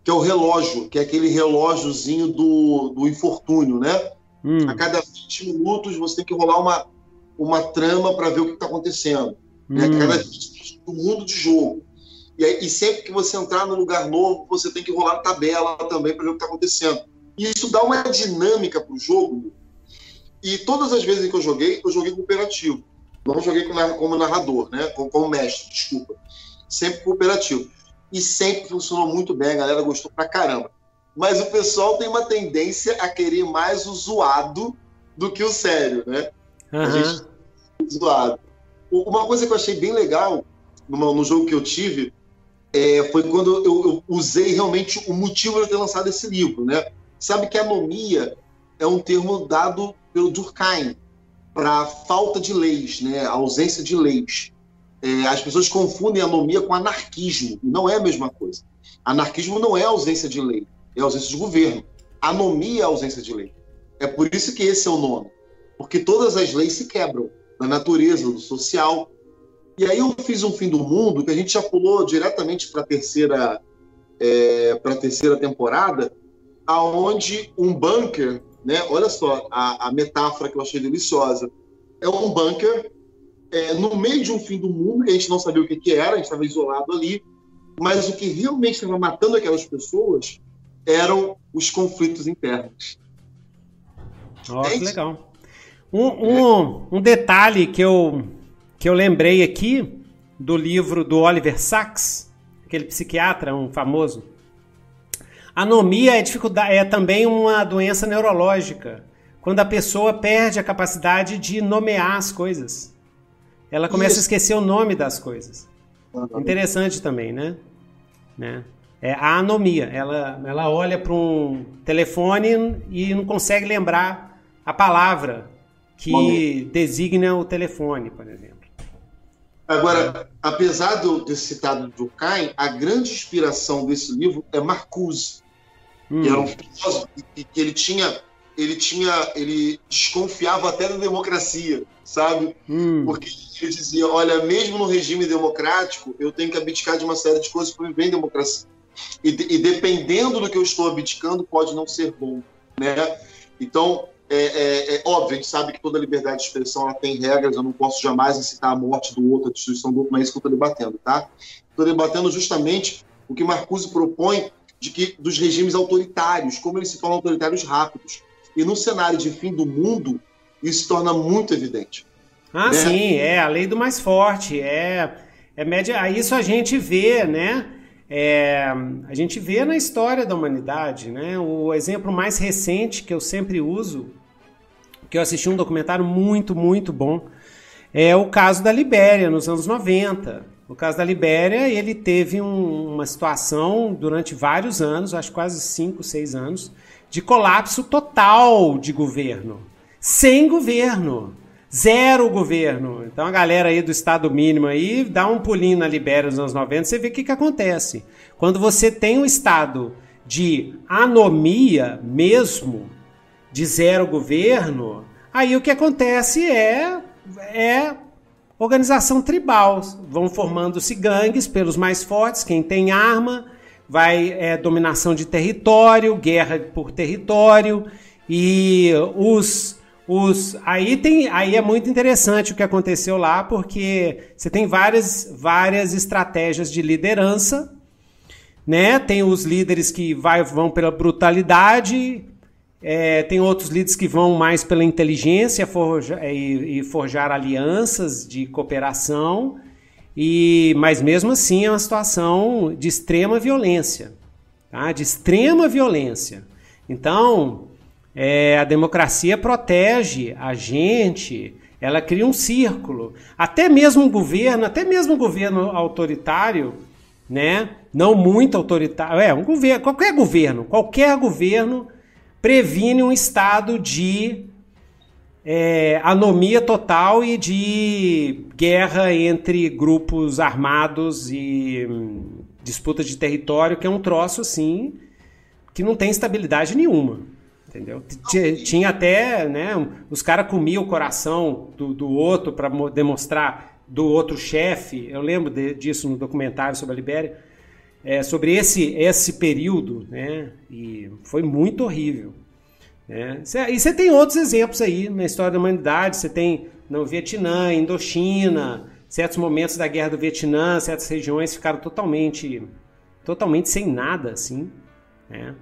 que é o relógio, que é aquele relógiozinho do, do infortúnio, né? Hum. A cada 20 minutos você tem que rolar uma, uma trama para ver o que está acontecendo. Hum. Né? A cada 20 minutos do mundo de jogo. E, aí, e sempre que você entrar num lugar novo, você tem que rolar tabela também para ver o que está acontecendo. Isso dá uma dinâmica para o jogo. E todas as vezes que eu joguei, eu joguei cooperativo. Não joguei como narrador, né? Como, como mestre, desculpa. Sempre cooperativo. E sempre funcionou muito bem, a galera gostou pra caramba. Mas o pessoal tem uma tendência a querer mais o zoado do que o sério, né? Uhum. A gente zoado. Uma coisa que eu achei bem legal no, no jogo que eu tive é, foi quando eu, eu, usei realmente o motivo de ter lançado esse livro, né? Sabe que anomia é um termo dado pelo Durkheim para falta de leis, né? A ausência de leis. É, as pessoas confundem anomia com anarquismo. Não é a mesma coisa. Anarquismo não é ausência de lei, é ausência de governo. Anomia é ausência de lei. É por isso que esse é o nome. Porque todas as leis se quebram, na natureza, no social. E aí eu fiz um fim do mundo que a gente já pulou diretamente para a terceira, é, para terceira temporada, aonde um bunker, né? Olha só a, a metáfora que eu achei deliciosa. É um bunker é, no meio de um fim do mundo que a gente não sabia o que, que era, a gente estava isolado ali, mas o que realmente estava matando aquelas pessoas eram os conflitos internos. Ó, oh, é que legal. Um, um, um detalhe que eu, que eu lembrei aqui do livro do Oliver Sacks, aquele psiquiatra, um famoso. Anomia é, dificuldade, é também uma doença neurológica, quando a pessoa perde a capacidade de nomear as coisas. Ela começa Isso. a esquecer o nome das coisas. Interessante também, né? né? É a anomia. Ela, ela olha para um telefone e não consegue lembrar a palavra que designa o telefone, por exemplo. Agora, apesar do, desse citado do Durkheim, a grande inspiração desse livro é Marcuse, hum. que era um filósofo que, que ele tinha ele tinha ele desconfiava até da democracia sabe hum. porque ele dizia olha mesmo no regime democrático eu tenho que abdicar de uma série de coisas para viver em democracia e, e, dependendo do que eu estou abdicando pode não ser bom né então é, é, é, óbvio, a gente sabe que toda liberdade de expressão ela tem regras, eu não posso jamais incitar a morte do outro, a destruição do outro, não é isso que eu estou debatendo, tá? Estou debatendo justamente o que Marcuse propõe de que dos regimes autoritários, como eles se tornam autoritários rápidos. E no cenário de fim do mundo, isso se torna muito evidente. Ah, né? sim, é a lei do mais forte, é, é média, isso a gente vê, né? É, a gente vê na história da humanidade, né? O exemplo mais recente que eu sempre uso que eu assisti um documentário muito, muito bom, é o caso da Libéria, nos anos 90. O caso da Libéria, ele teve um, uma situação durante vários anos, acho quase 5, 6 anos, de colapso total de governo. Sem governo. Zero governo. Então a galera aí do Estado mínimo aí, dá um pulinho na Libéria nos anos 90, você vê o que, que acontece. Quando você tem um estado de anomia mesmo, de zero governo, aí o que acontece é, é organização tribal. Vão formando-se gangues pelos mais fortes, quem tem arma, vai é, dominação de território, guerra por território, e os. Os, aí, tem, aí é muito interessante o que aconteceu lá, porque você tem várias, várias estratégias de liderança, né? Tem os líderes que vai, vão pela brutalidade, é, tem outros líderes que vão mais pela inteligência forja, e, e, forjar alianças de cooperação, e mas mesmo assim é uma situação de extrema violência, tá? de extrema violência. Então, é, a democracia protege a gente, ela cria um círculo. Até mesmo um governo, até mesmo um governo autoritário, né? não muito autoritário, é um governo, qualquer governo, qualquer governo previne um estado de é, anomia total e de guerra entre grupos armados e hum, disputa de território, que é um troço assim que não tem estabilidade nenhuma. Entendeu? Tinha até, né? Os caras comiam o coração do, do outro para demonstrar do outro chefe. Eu lembro de, disso no documentário sobre a Libéria é, sobre esse, esse período, né? E foi muito horrível. Né? E você tem outros exemplos aí na história da humanidade. Você tem no Vietnã, Indochina, certos momentos da guerra do Vietnã, certas regiões ficaram totalmente, totalmente sem nada, assim. Né?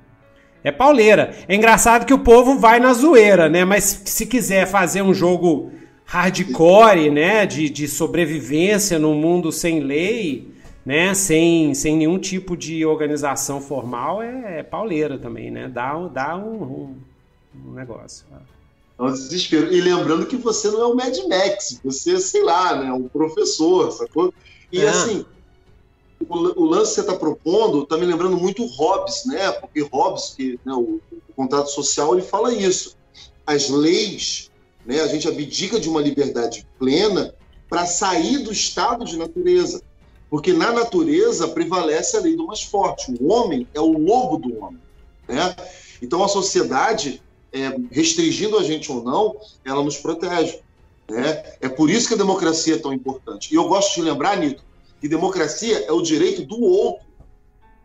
É pauleira. É engraçado que o povo vai na zoeira, né? Mas se quiser fazer um jogo hardcore, né? De, de sobrevivência num mundo sem lei, né, sem, sem nenhum tipo de organização formal, é, é pauleira também, né? Dá, dá um, um, um negócio. É um desespero. E lembrando que você não é o Mad Max, você, sei lá, né, um professor, sacou? E é. assim, o, o, lance que você está propondo está me lembrando muito Hobbes, né? Porque Hobbes, que, né, o, o contrato social, ele fala isso. As leis, né, a gente abdica de uma liberdade plena para sair do estado de natureza. Porque na natureza prevalece a lei do mais forte. O homem é o lobo do homem. Né? Então a sociedade, é, restringindo a gente ou não, ela nos protege. Né? É por isso que a democracia é tão importante. E eu gosto de lembrar, Nito, que democracia é o direito do outro.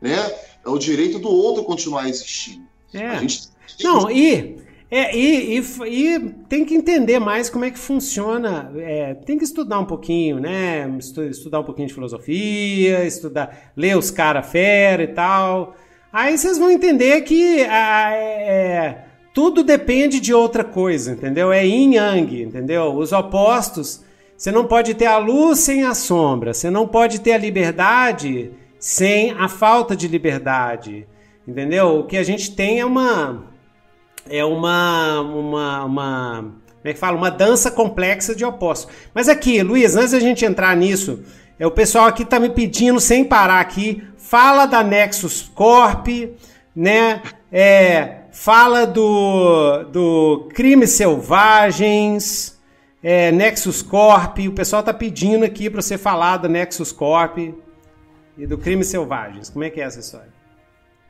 Né? É o direito do outro continuar existindo. É. Gente... Não, e é, e, e, e, tem que entender mais como é que funciona. É, tem que estudar um pouquinho, né? Estudar um pouquinho de filosofia, estudar, ler os caras fera e tal. Aí vocês vão entender que a, é, tudo depende de outra coisa, entendeu? É yin yang, entendeu? Os opostos. Você não pode ter a luz sem a sombra. Você não pode ter a liberdade sem a falta de liberdade, entendeu? O que a gente tem é uma é uma uma, uma como é que fala? Uma dança complexa de opostos. Mas aqui, Luiz, antes da gente entrar nisso, é o pessoal aqui tá me pedindo sem parar aqui, fala da Nexus Corp, né? É, fala do, do Crimes Selvagens, é, Nexus Corp. O pessoal tá pedindo aqui para você falar da Nexus Corp e do Crimes Selvagens. Como é que é essa história?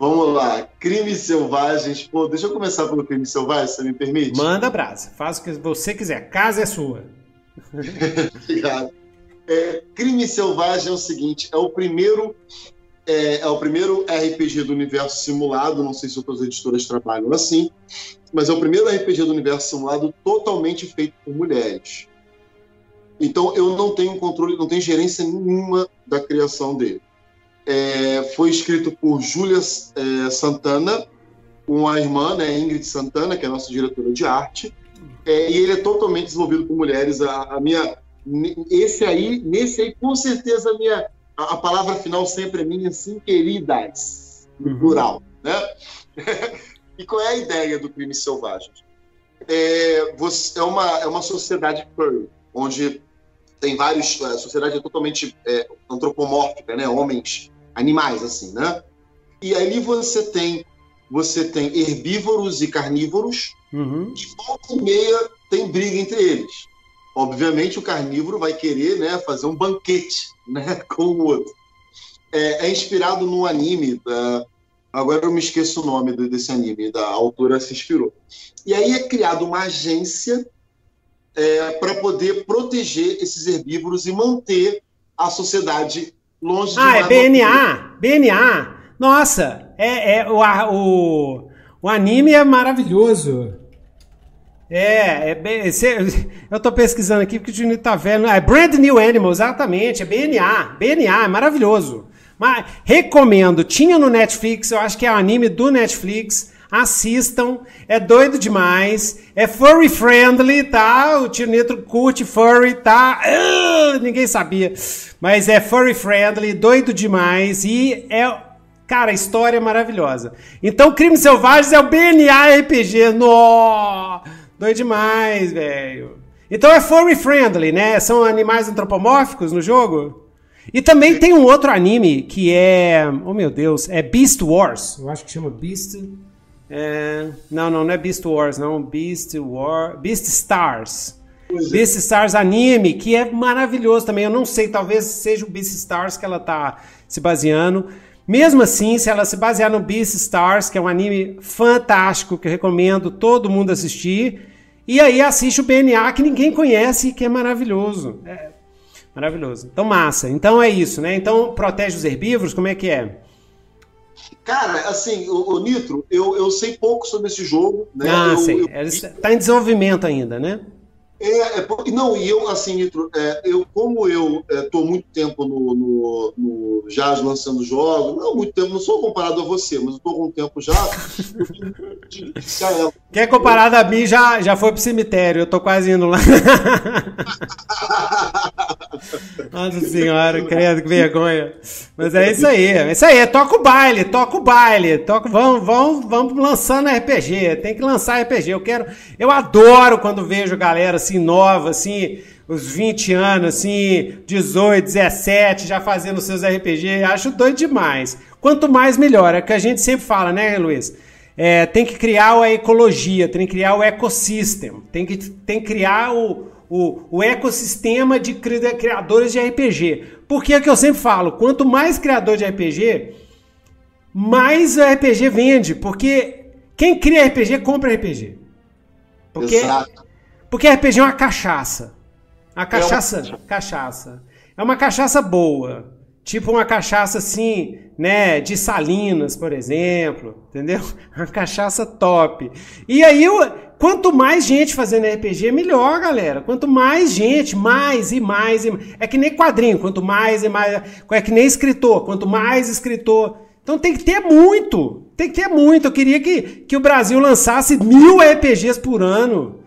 Vamos lá, Crimes Selvagens. Pô, deixa eu começar pelo Crime Selvagem, se você me permite. Manda brasa, faz o que você quiser. Casa é sua. Obrigado. É, Crime Selvagem é o seguinte: é o primeiro é, é, o primeiro RPG do universo simulado. Não sei se outras editoras trabalham assim, mas é o primeiro RPG do universo simulado totalmente feito por mulheres. Então eu não tenho controle, não tenho gerência nenhuma da criação dele. É, foi escrito por Júlia é, Santana, com a irmã, né, Ingrid Santana, que é a nossa diretora de arte. É, e ele é totalmente desenvolvido por mulheres. A, a minha, esse aí, nesse aí, com certeza a minha a, a palavra final sempre é minha, sim, queridas, no uhum. plural, né? e qual é a ideia do crime selvagem? É, você, é, uma, é uma sociedade furry, onde tem vários. A sociedade é totalmente é, antropomórfica, né? Homens, animais, assim, né? E ali você tem você tem herbívoros e carnívoros, uhum. e volta e meia tem briga entre eles. Obviamente, o carnívoro vai querer né, fazer um banquete né, com o outro. É, é inspirado no anime da. Agora eu me esqueço o nome desse anime, da autora se inspirou. E aí é criada uma agência é, para poder proteger esses herbívoros e manter a sociedade longe ah, de Ah, é BNA! BNA! Nossa, é, é o, o, o anime é maravilhoso. É, é bem, eu tô pesquisando aqui porque o Junito tá vendo. É Brand New Animal, exatamente, é BNA. BNA, é maravilhoso. Mas recomendo, tinha no Netflix, eu acho que é o anime do Netflix. Assistam, é doido demais, é furry friendly, tá? O Tio Nitro curte furry, tá? Uh, ninguém sabia, mas é furry friendly, doido demais e é Cara, história é maravilhosa. Então, Crimes Selvagens é o BNA RPG. Nossa! Doido demais, velho. Então é furry friendly, né? São animais antropomórficos no jogo? E também tem um outro anime que é. Oh meu Deus, é Beast Wars. Eu acho que chama Beast. É... Não, não, não é Beast Wars, não. Beast War. Beast Stars. É. Beast Stars anime, que é maravilhoso também. Eu não sei, talvez seja o Beast Stars que ela tá se baseando. Mesmo assim, se ela se basear no Beast Stars, que é um anime fantástico que eu recomendo todo mundo assistir, e aí assiste o BNA que ninguém conhece que é maravilhoso. É maravilhoso. Então, massa. Então é isso, né? Então, protege os herbívoros, como é que é? Cara, assim, o, o Nitro, eu, eu sei pouco sobre esse jogo, né? Ah, eu, sei. Eu... Está em desenvolvimento ainda, né? É, é, não, e eu, assim, é, eu, como eu estou é, muito tempo no, no, no Jazz lançando jogos, não muito tempo, não sou comparado a você, mas estou com um tempo já. Quem é comparado a mim já, já foi pro cemitério, eu tô quase indo lá. Nossa senhora, credo, que vergonha. Mas é isso aí, é isso aí, toca o baile, toca o baile, toca, vamos, vamos, vamos lançando RPG, tem que lançar RPG. Eu quero, eu adoro quando vejo galera assim nova, assim, os 20 anos, assim, 18, 17, já fazendo seus RPG, acho doido demais. Quanto mais melhor, é o que a gente sempre fala, né, Luiz? É, tem que criar a ecologia, tem que criar o ecossistema, tem que, tem que criar o, o, o ecossistema de criadores de RPG. Porque é que eu sempre falo, quanto mais criador de RPG, mais o RPG vende, porque quem cria RPG compra RPG. Porque, Exato. Porque RPG é uma cachaça. A cachaça, é uma... cachaça. É uma cachaça boa. Tipo uma cachaça assim, né, de Salinas, por exemplo, entendeu? Uma cachaça top. E aí, quanto mais gente fazendo RPG, melhor, galera. Quanto mais gente, mais e mais e mais. É que nem quadrinho, quanto mais e mais. É que nem escritor, quanto mais escritor Então tem que ter muito. Tem que ter muito. Eu queria que, que o Brasil lançasse mil RPGs por ano.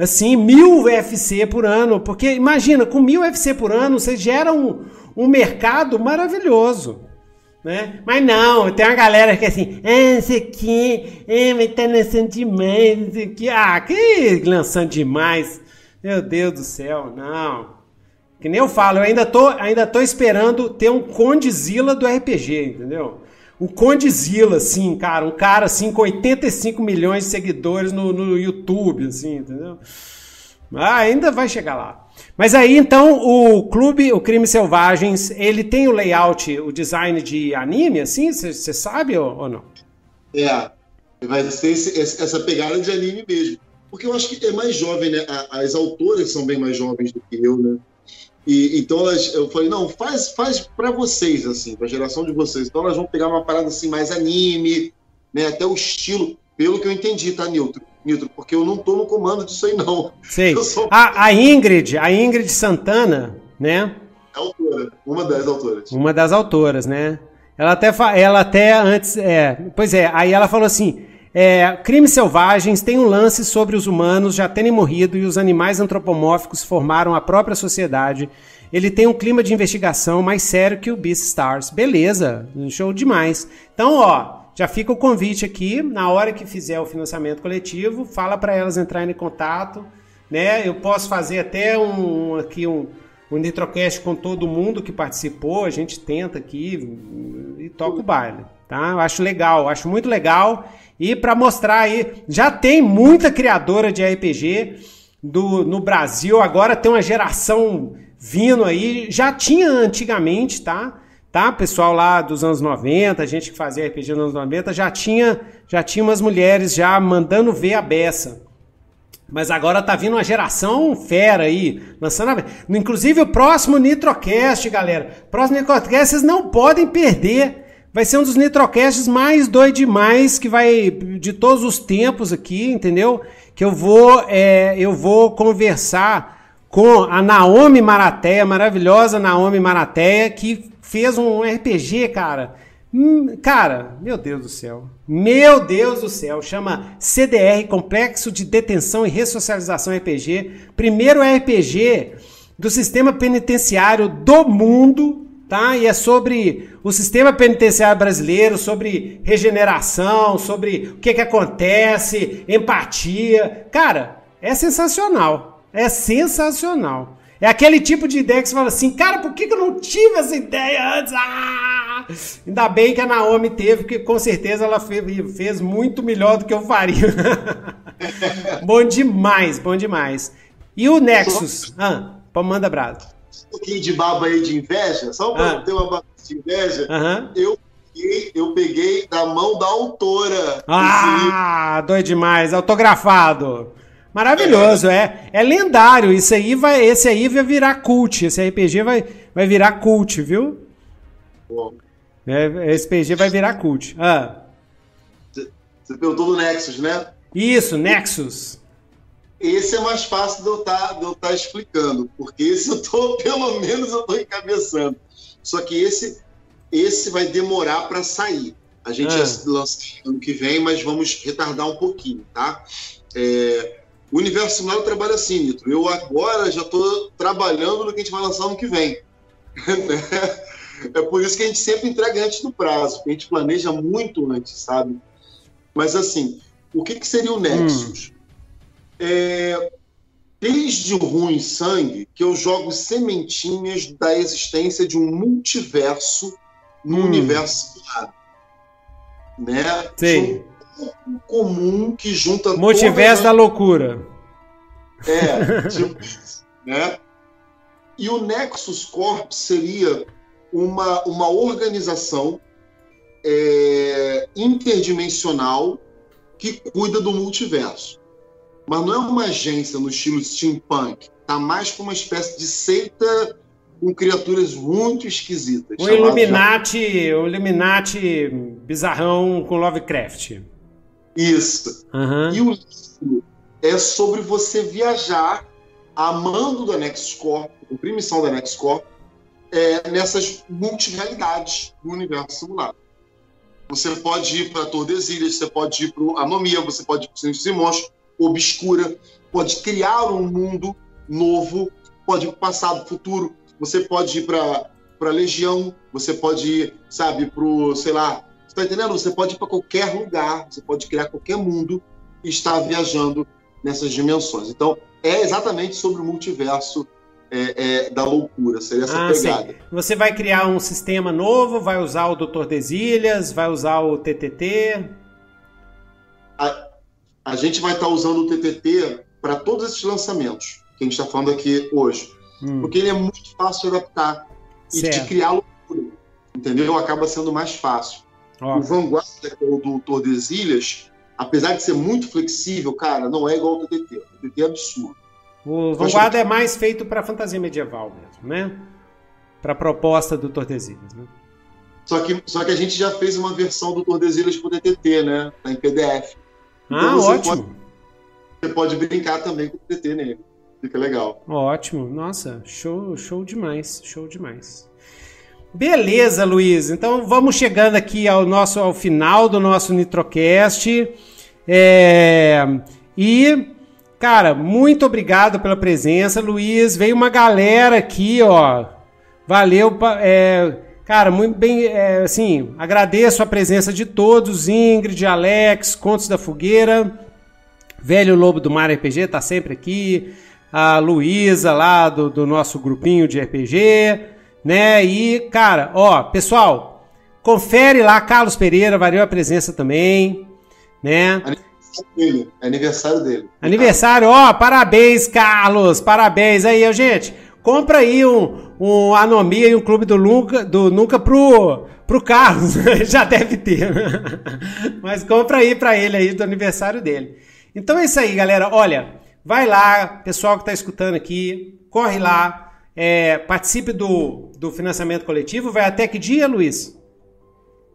Assim, mil UFC por ano. Porque imagina, com mil UFC por ano, você gera um, um mercado maravilhoso. Né? Mas não, tem uma galera que é assim, ah, isso aqui, ah, mas tá lançando demais, isso aqui. Ah, que lançando demais. Meu Deus do céu, não. Que nem eu falo, eu ainda tô, ainda tô esperando ter um Condizila do RPG, entendeu? O Condizila, assim, cara, um cara assim com 85 milhões de seguidores no, no YouTube, assim, entendeu? Ah, ainda vai chegar lá. Mas aí então o clube, o Crime Selvagens, ele tem o layout, o design de anime, assim? Você sabe ou, ou, não? É, vai esse, essa pegada de anime mesmo. Porque eu acho que é mais jovem, né? As autoras são bem mais jovens do que eu, né? E, então elas, eu falei, não, faz, faz para vocês, assim, pra geração de vocês. Então elas vão pegar uma parada assim, mais anime, né? Até o estilo, pelo que eu entendi, tá, Nilton? Nilton, porque eu não tô no comando disso aí, não. Sei. Sou... A, a, Ingrid, a Ingrid Santana, né? É autora, uma das autoras. Uma das autoras, né? Ela até, ela até antes, é, pois é, aí ela falou assim, é, crimes selvagens tem um lance sobre os humanos já terem morrido e os animais antropomórficos formaram a própria sociedade. Ele tem um clima de investigação mais sério que o Beastars. Beleza, show demais. Então, ó, já fica o convite aqui, na hora que fizer o financiamento coletivo, fala para elas entrarem em contato, né? Eu posso fazer até um aqui um, um Nitrocast com todo mundo que participou, a gente tenta aqui e toca o baile, tá? Eu acho legal, acho muito legal. E para mostrar aí, já tem muita criadora de RPG do, no Brasil, agora tem uma geração vindo aí, já tinha antigamente, tá? Tá? Pessoal lá dos anos 90, a gente que fazia RPG nos anos 90, já tinha, já tinha umas mulheres já mandando ver a beça. Mas agora tá vindo uma geração fera aí, lançando a... Inclusive o próximo Nitrocast, galera. Próximo Nitrocast vocês não podem perder. Vai ser um dos Nitrocasts mais doido demais que vai de todos os tempos aqui, entendeu? Que eu vou é, eu vou conversar com a Naomi Marateia, maravilhosa Naomi Marateia, que fez um RPG, cara. Hum, cara, meu Deus do céu. Meu Deus do céu. Chama CDR Complexo de Detenção e Ressocialização RPG. Primeiro RPG do sistema penitenciário do mundo tá? E é sobre o sistema penitenciário brasileiro, sobre regeneração, sobre o que, que acontece, empatia. Cara, é sensacional. É sensacional. É aquele tipo de ideia que você fala assim, cara, por que, que eu não tive essa ideia antes? Ah! Ainda bem que a Naomi teve, porque com certeza ela fez, muito melhor do que eu faria. bom demais, bom demais. E o Nexus? Ah, manda abraço um pouquinho de baba aí de inveja, só para ah. ter uma baba de inveja, uhum. eu, peguei, eu peguei da mão da autora. Ah, doido demais, autografado. Maravilhoso, é. é. É lendário. Isso aí vai, esse aí vai virar cult. Esse RPG vai, vai virar cult, viu? Bom. É, esse RPG vai virar cult. Ah. Você perguntou do Nexus, né? Isso, Nexus. Esse é mais fácil de eu estar tá, tá explicando, porque esse eu tô, pelo menos eu estou encabeçando. Só que esse, esse vai demorar para sair. A gente é. lança ano que vem, mas vamos retardar um pouquinho, tá? É, o Universo Simulado trabalha assim, Nitro. Eu agora já estou trabalhando no que a gente vai lançar ano que vem. é por isso que a gente sempre entrega antes do prazo, porque a gente planeja muito antes, sabe? Mas assim, o que, que seria o Nexus? Hum é, desde o Ruim Sangue, que eu jogo sementinhas da existência de um multiverso no hum. universo né? Sim. Um comum que junta multiverso da loucura. É, tipo né? E o Nexus Corp seria uma, uma organização é, interdimensional que cuida do multiverso mas não é uma agência no estilo steampunk. Tá mais como uma espécie de seita com criaturas muito esquisitas. O Illuminati, o Illuminati bizarrão com Lovecraft. Isso. Uhum. E o livro é sobre você viajar amando da NextCorp, com permissão da NextCorp, é, nessas multirealidades do universo simulado. você pode ir para Tordesilhas, você pode ir para Anomia, você pode ir para Sinistros e Monstros, Obscura, pode criar um mundo novo, pode ir para o passado, futuro, você pode ir para para Legião, você pode ir, sabe, para sei lá, você tá entendendo? Você pode ir para qualquer lugar, você pode criar qualquer mundo e estar viajando nessas dimensões. Então, é exatamente sobre o multiverso é, é, da loucura, seria essa Ah, pegada. sim. Você vai criar um sistema novo, vai usar o Dr. Desilhas, vai usar o TTT. A, a gente vai estar usando o TTT para todos esses lançamentos que a gente está falando aqui hoje, Hum, porque ele é muito fácil de adaptar e de certo. criar loucura, entendeu? Acaba sendo mais fácil. Ó, O Vanguarda, que é o do Tordesilhas, apesar de ser muito flexível, cara, não é igual ao TTT. O TTT é absurdo. o Vanguarda é mais feito para fantasia medieval mesmo, né? Para proposta do Tordesilhas, né? Só que, só que a gente já fez uma versão do Tordesilhas pro TTT, né? Tá em PDF. Então Ah, você ótimo. Pode, você pode brincar também com o TTT nele. Fica legal. Ótimo, nossa, show, show demais, show demais. Beleza, Luiz. Então vamos chegando aqui ao nosso ao final do nosso Nitrocast. É, e cara, muito obrigado pela presença, Luiz. Veio uma galera aqui, ó. Valeu, é, cara, muito bem, é, assim, agradeço a presença de todos, Ingrid, Alex, Contos da Fogueira. Velho Lobo do Mar RPG tá sempre aqui. A Luísa lá do, do nosso grupinho de RPG, né? E, cara, ó, pessoal, confere lá, Carlos Pereira, valeu a presença também, né? Dele, é aniversário dele. Aniversário, ó, parabéns, Carlos, parabéns aí, gente. Compra aí um, um Anomia e um Clube do Nunca, do Nunca pro, pro Carlos, já deve ter. Mas compra aí pra ele aí do aniversário dele. Então é isso aí, galera. Olha, vai lá, pessoal que tá escutando aqui, corre lá, é, participe do, do financiamento coletivo. Vai até que dia, Luiz?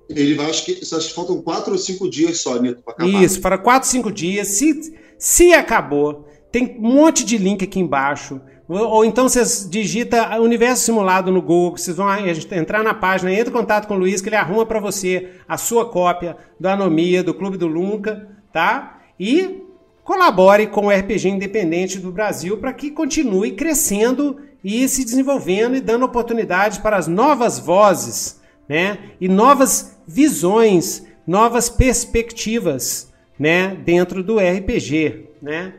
Ele vai, acho que, acho que faltam quatro ou cinco dias só, Nito, pra acabar. Isso, para 4, 5 dias. Se, se acabou, tem um monte de link aqui embaixo. Ou, então vocês digita Universo Simulado no Google, vocês vão entrar na página, entra em contato com o Luiz, que ele arruma para você a sua cópia do Anomia, do Clube do Lunca, tá? E colabore com o RPG independente do Brasil para que continue crescendo e se desenvolvendo e dando oportunidade para as novas vozes, né? E novas visões, novas perspectivas, né? Dentro do RPG, né?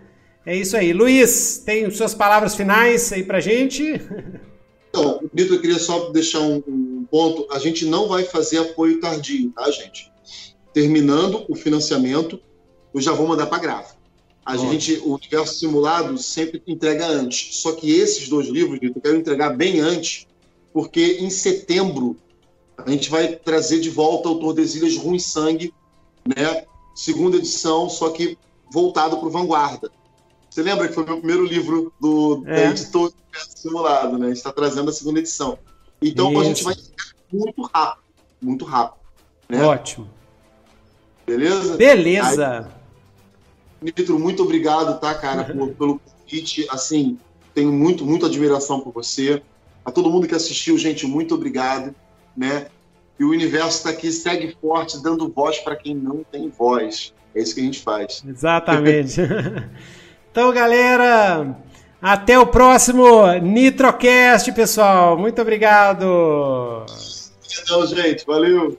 É isso aí. Luiz, tem suas palavras finais aí pra gente? Então, Nito, eu queria só deixar um, um ponto. A gente não vai fazer apoio tardio, tá, gente? Terminando o financiamento, eu já vou mandar para gráfica. A Ótimo. gente, o universo simulado sempre entrega antes. Só que esses dois livros, Nito, eu quero entregar bem antes, porque em setembro a gente vai trazer de volta o Tordesilhas Ruim Sangue, né? Segunda edição, só que voltado para o Vanguarda. Você lembra que foi o meu primeiro livro do É. da do Simulado, né? A gente está trazendo a segunda edição. Então a gente Isso. vai muito rápido, muito rápido, né? Ótimo. Beleza? Beleza. Nitro, muito obrigado, tá, cara, por- pelo convite. Assim, tenho muito, muita admiração por você. A todo mundo que assistiu, gente, muito obrigado, né? E o universo está aqui, segue forte, dando voz para quem não tem voz. É isso que a gente faz. Exatamente. então, galera, até o próximo Nitrocast, pessoal. Muito obrigado. Então, gente, valeu!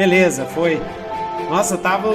Beleza, foi. Nossa, tava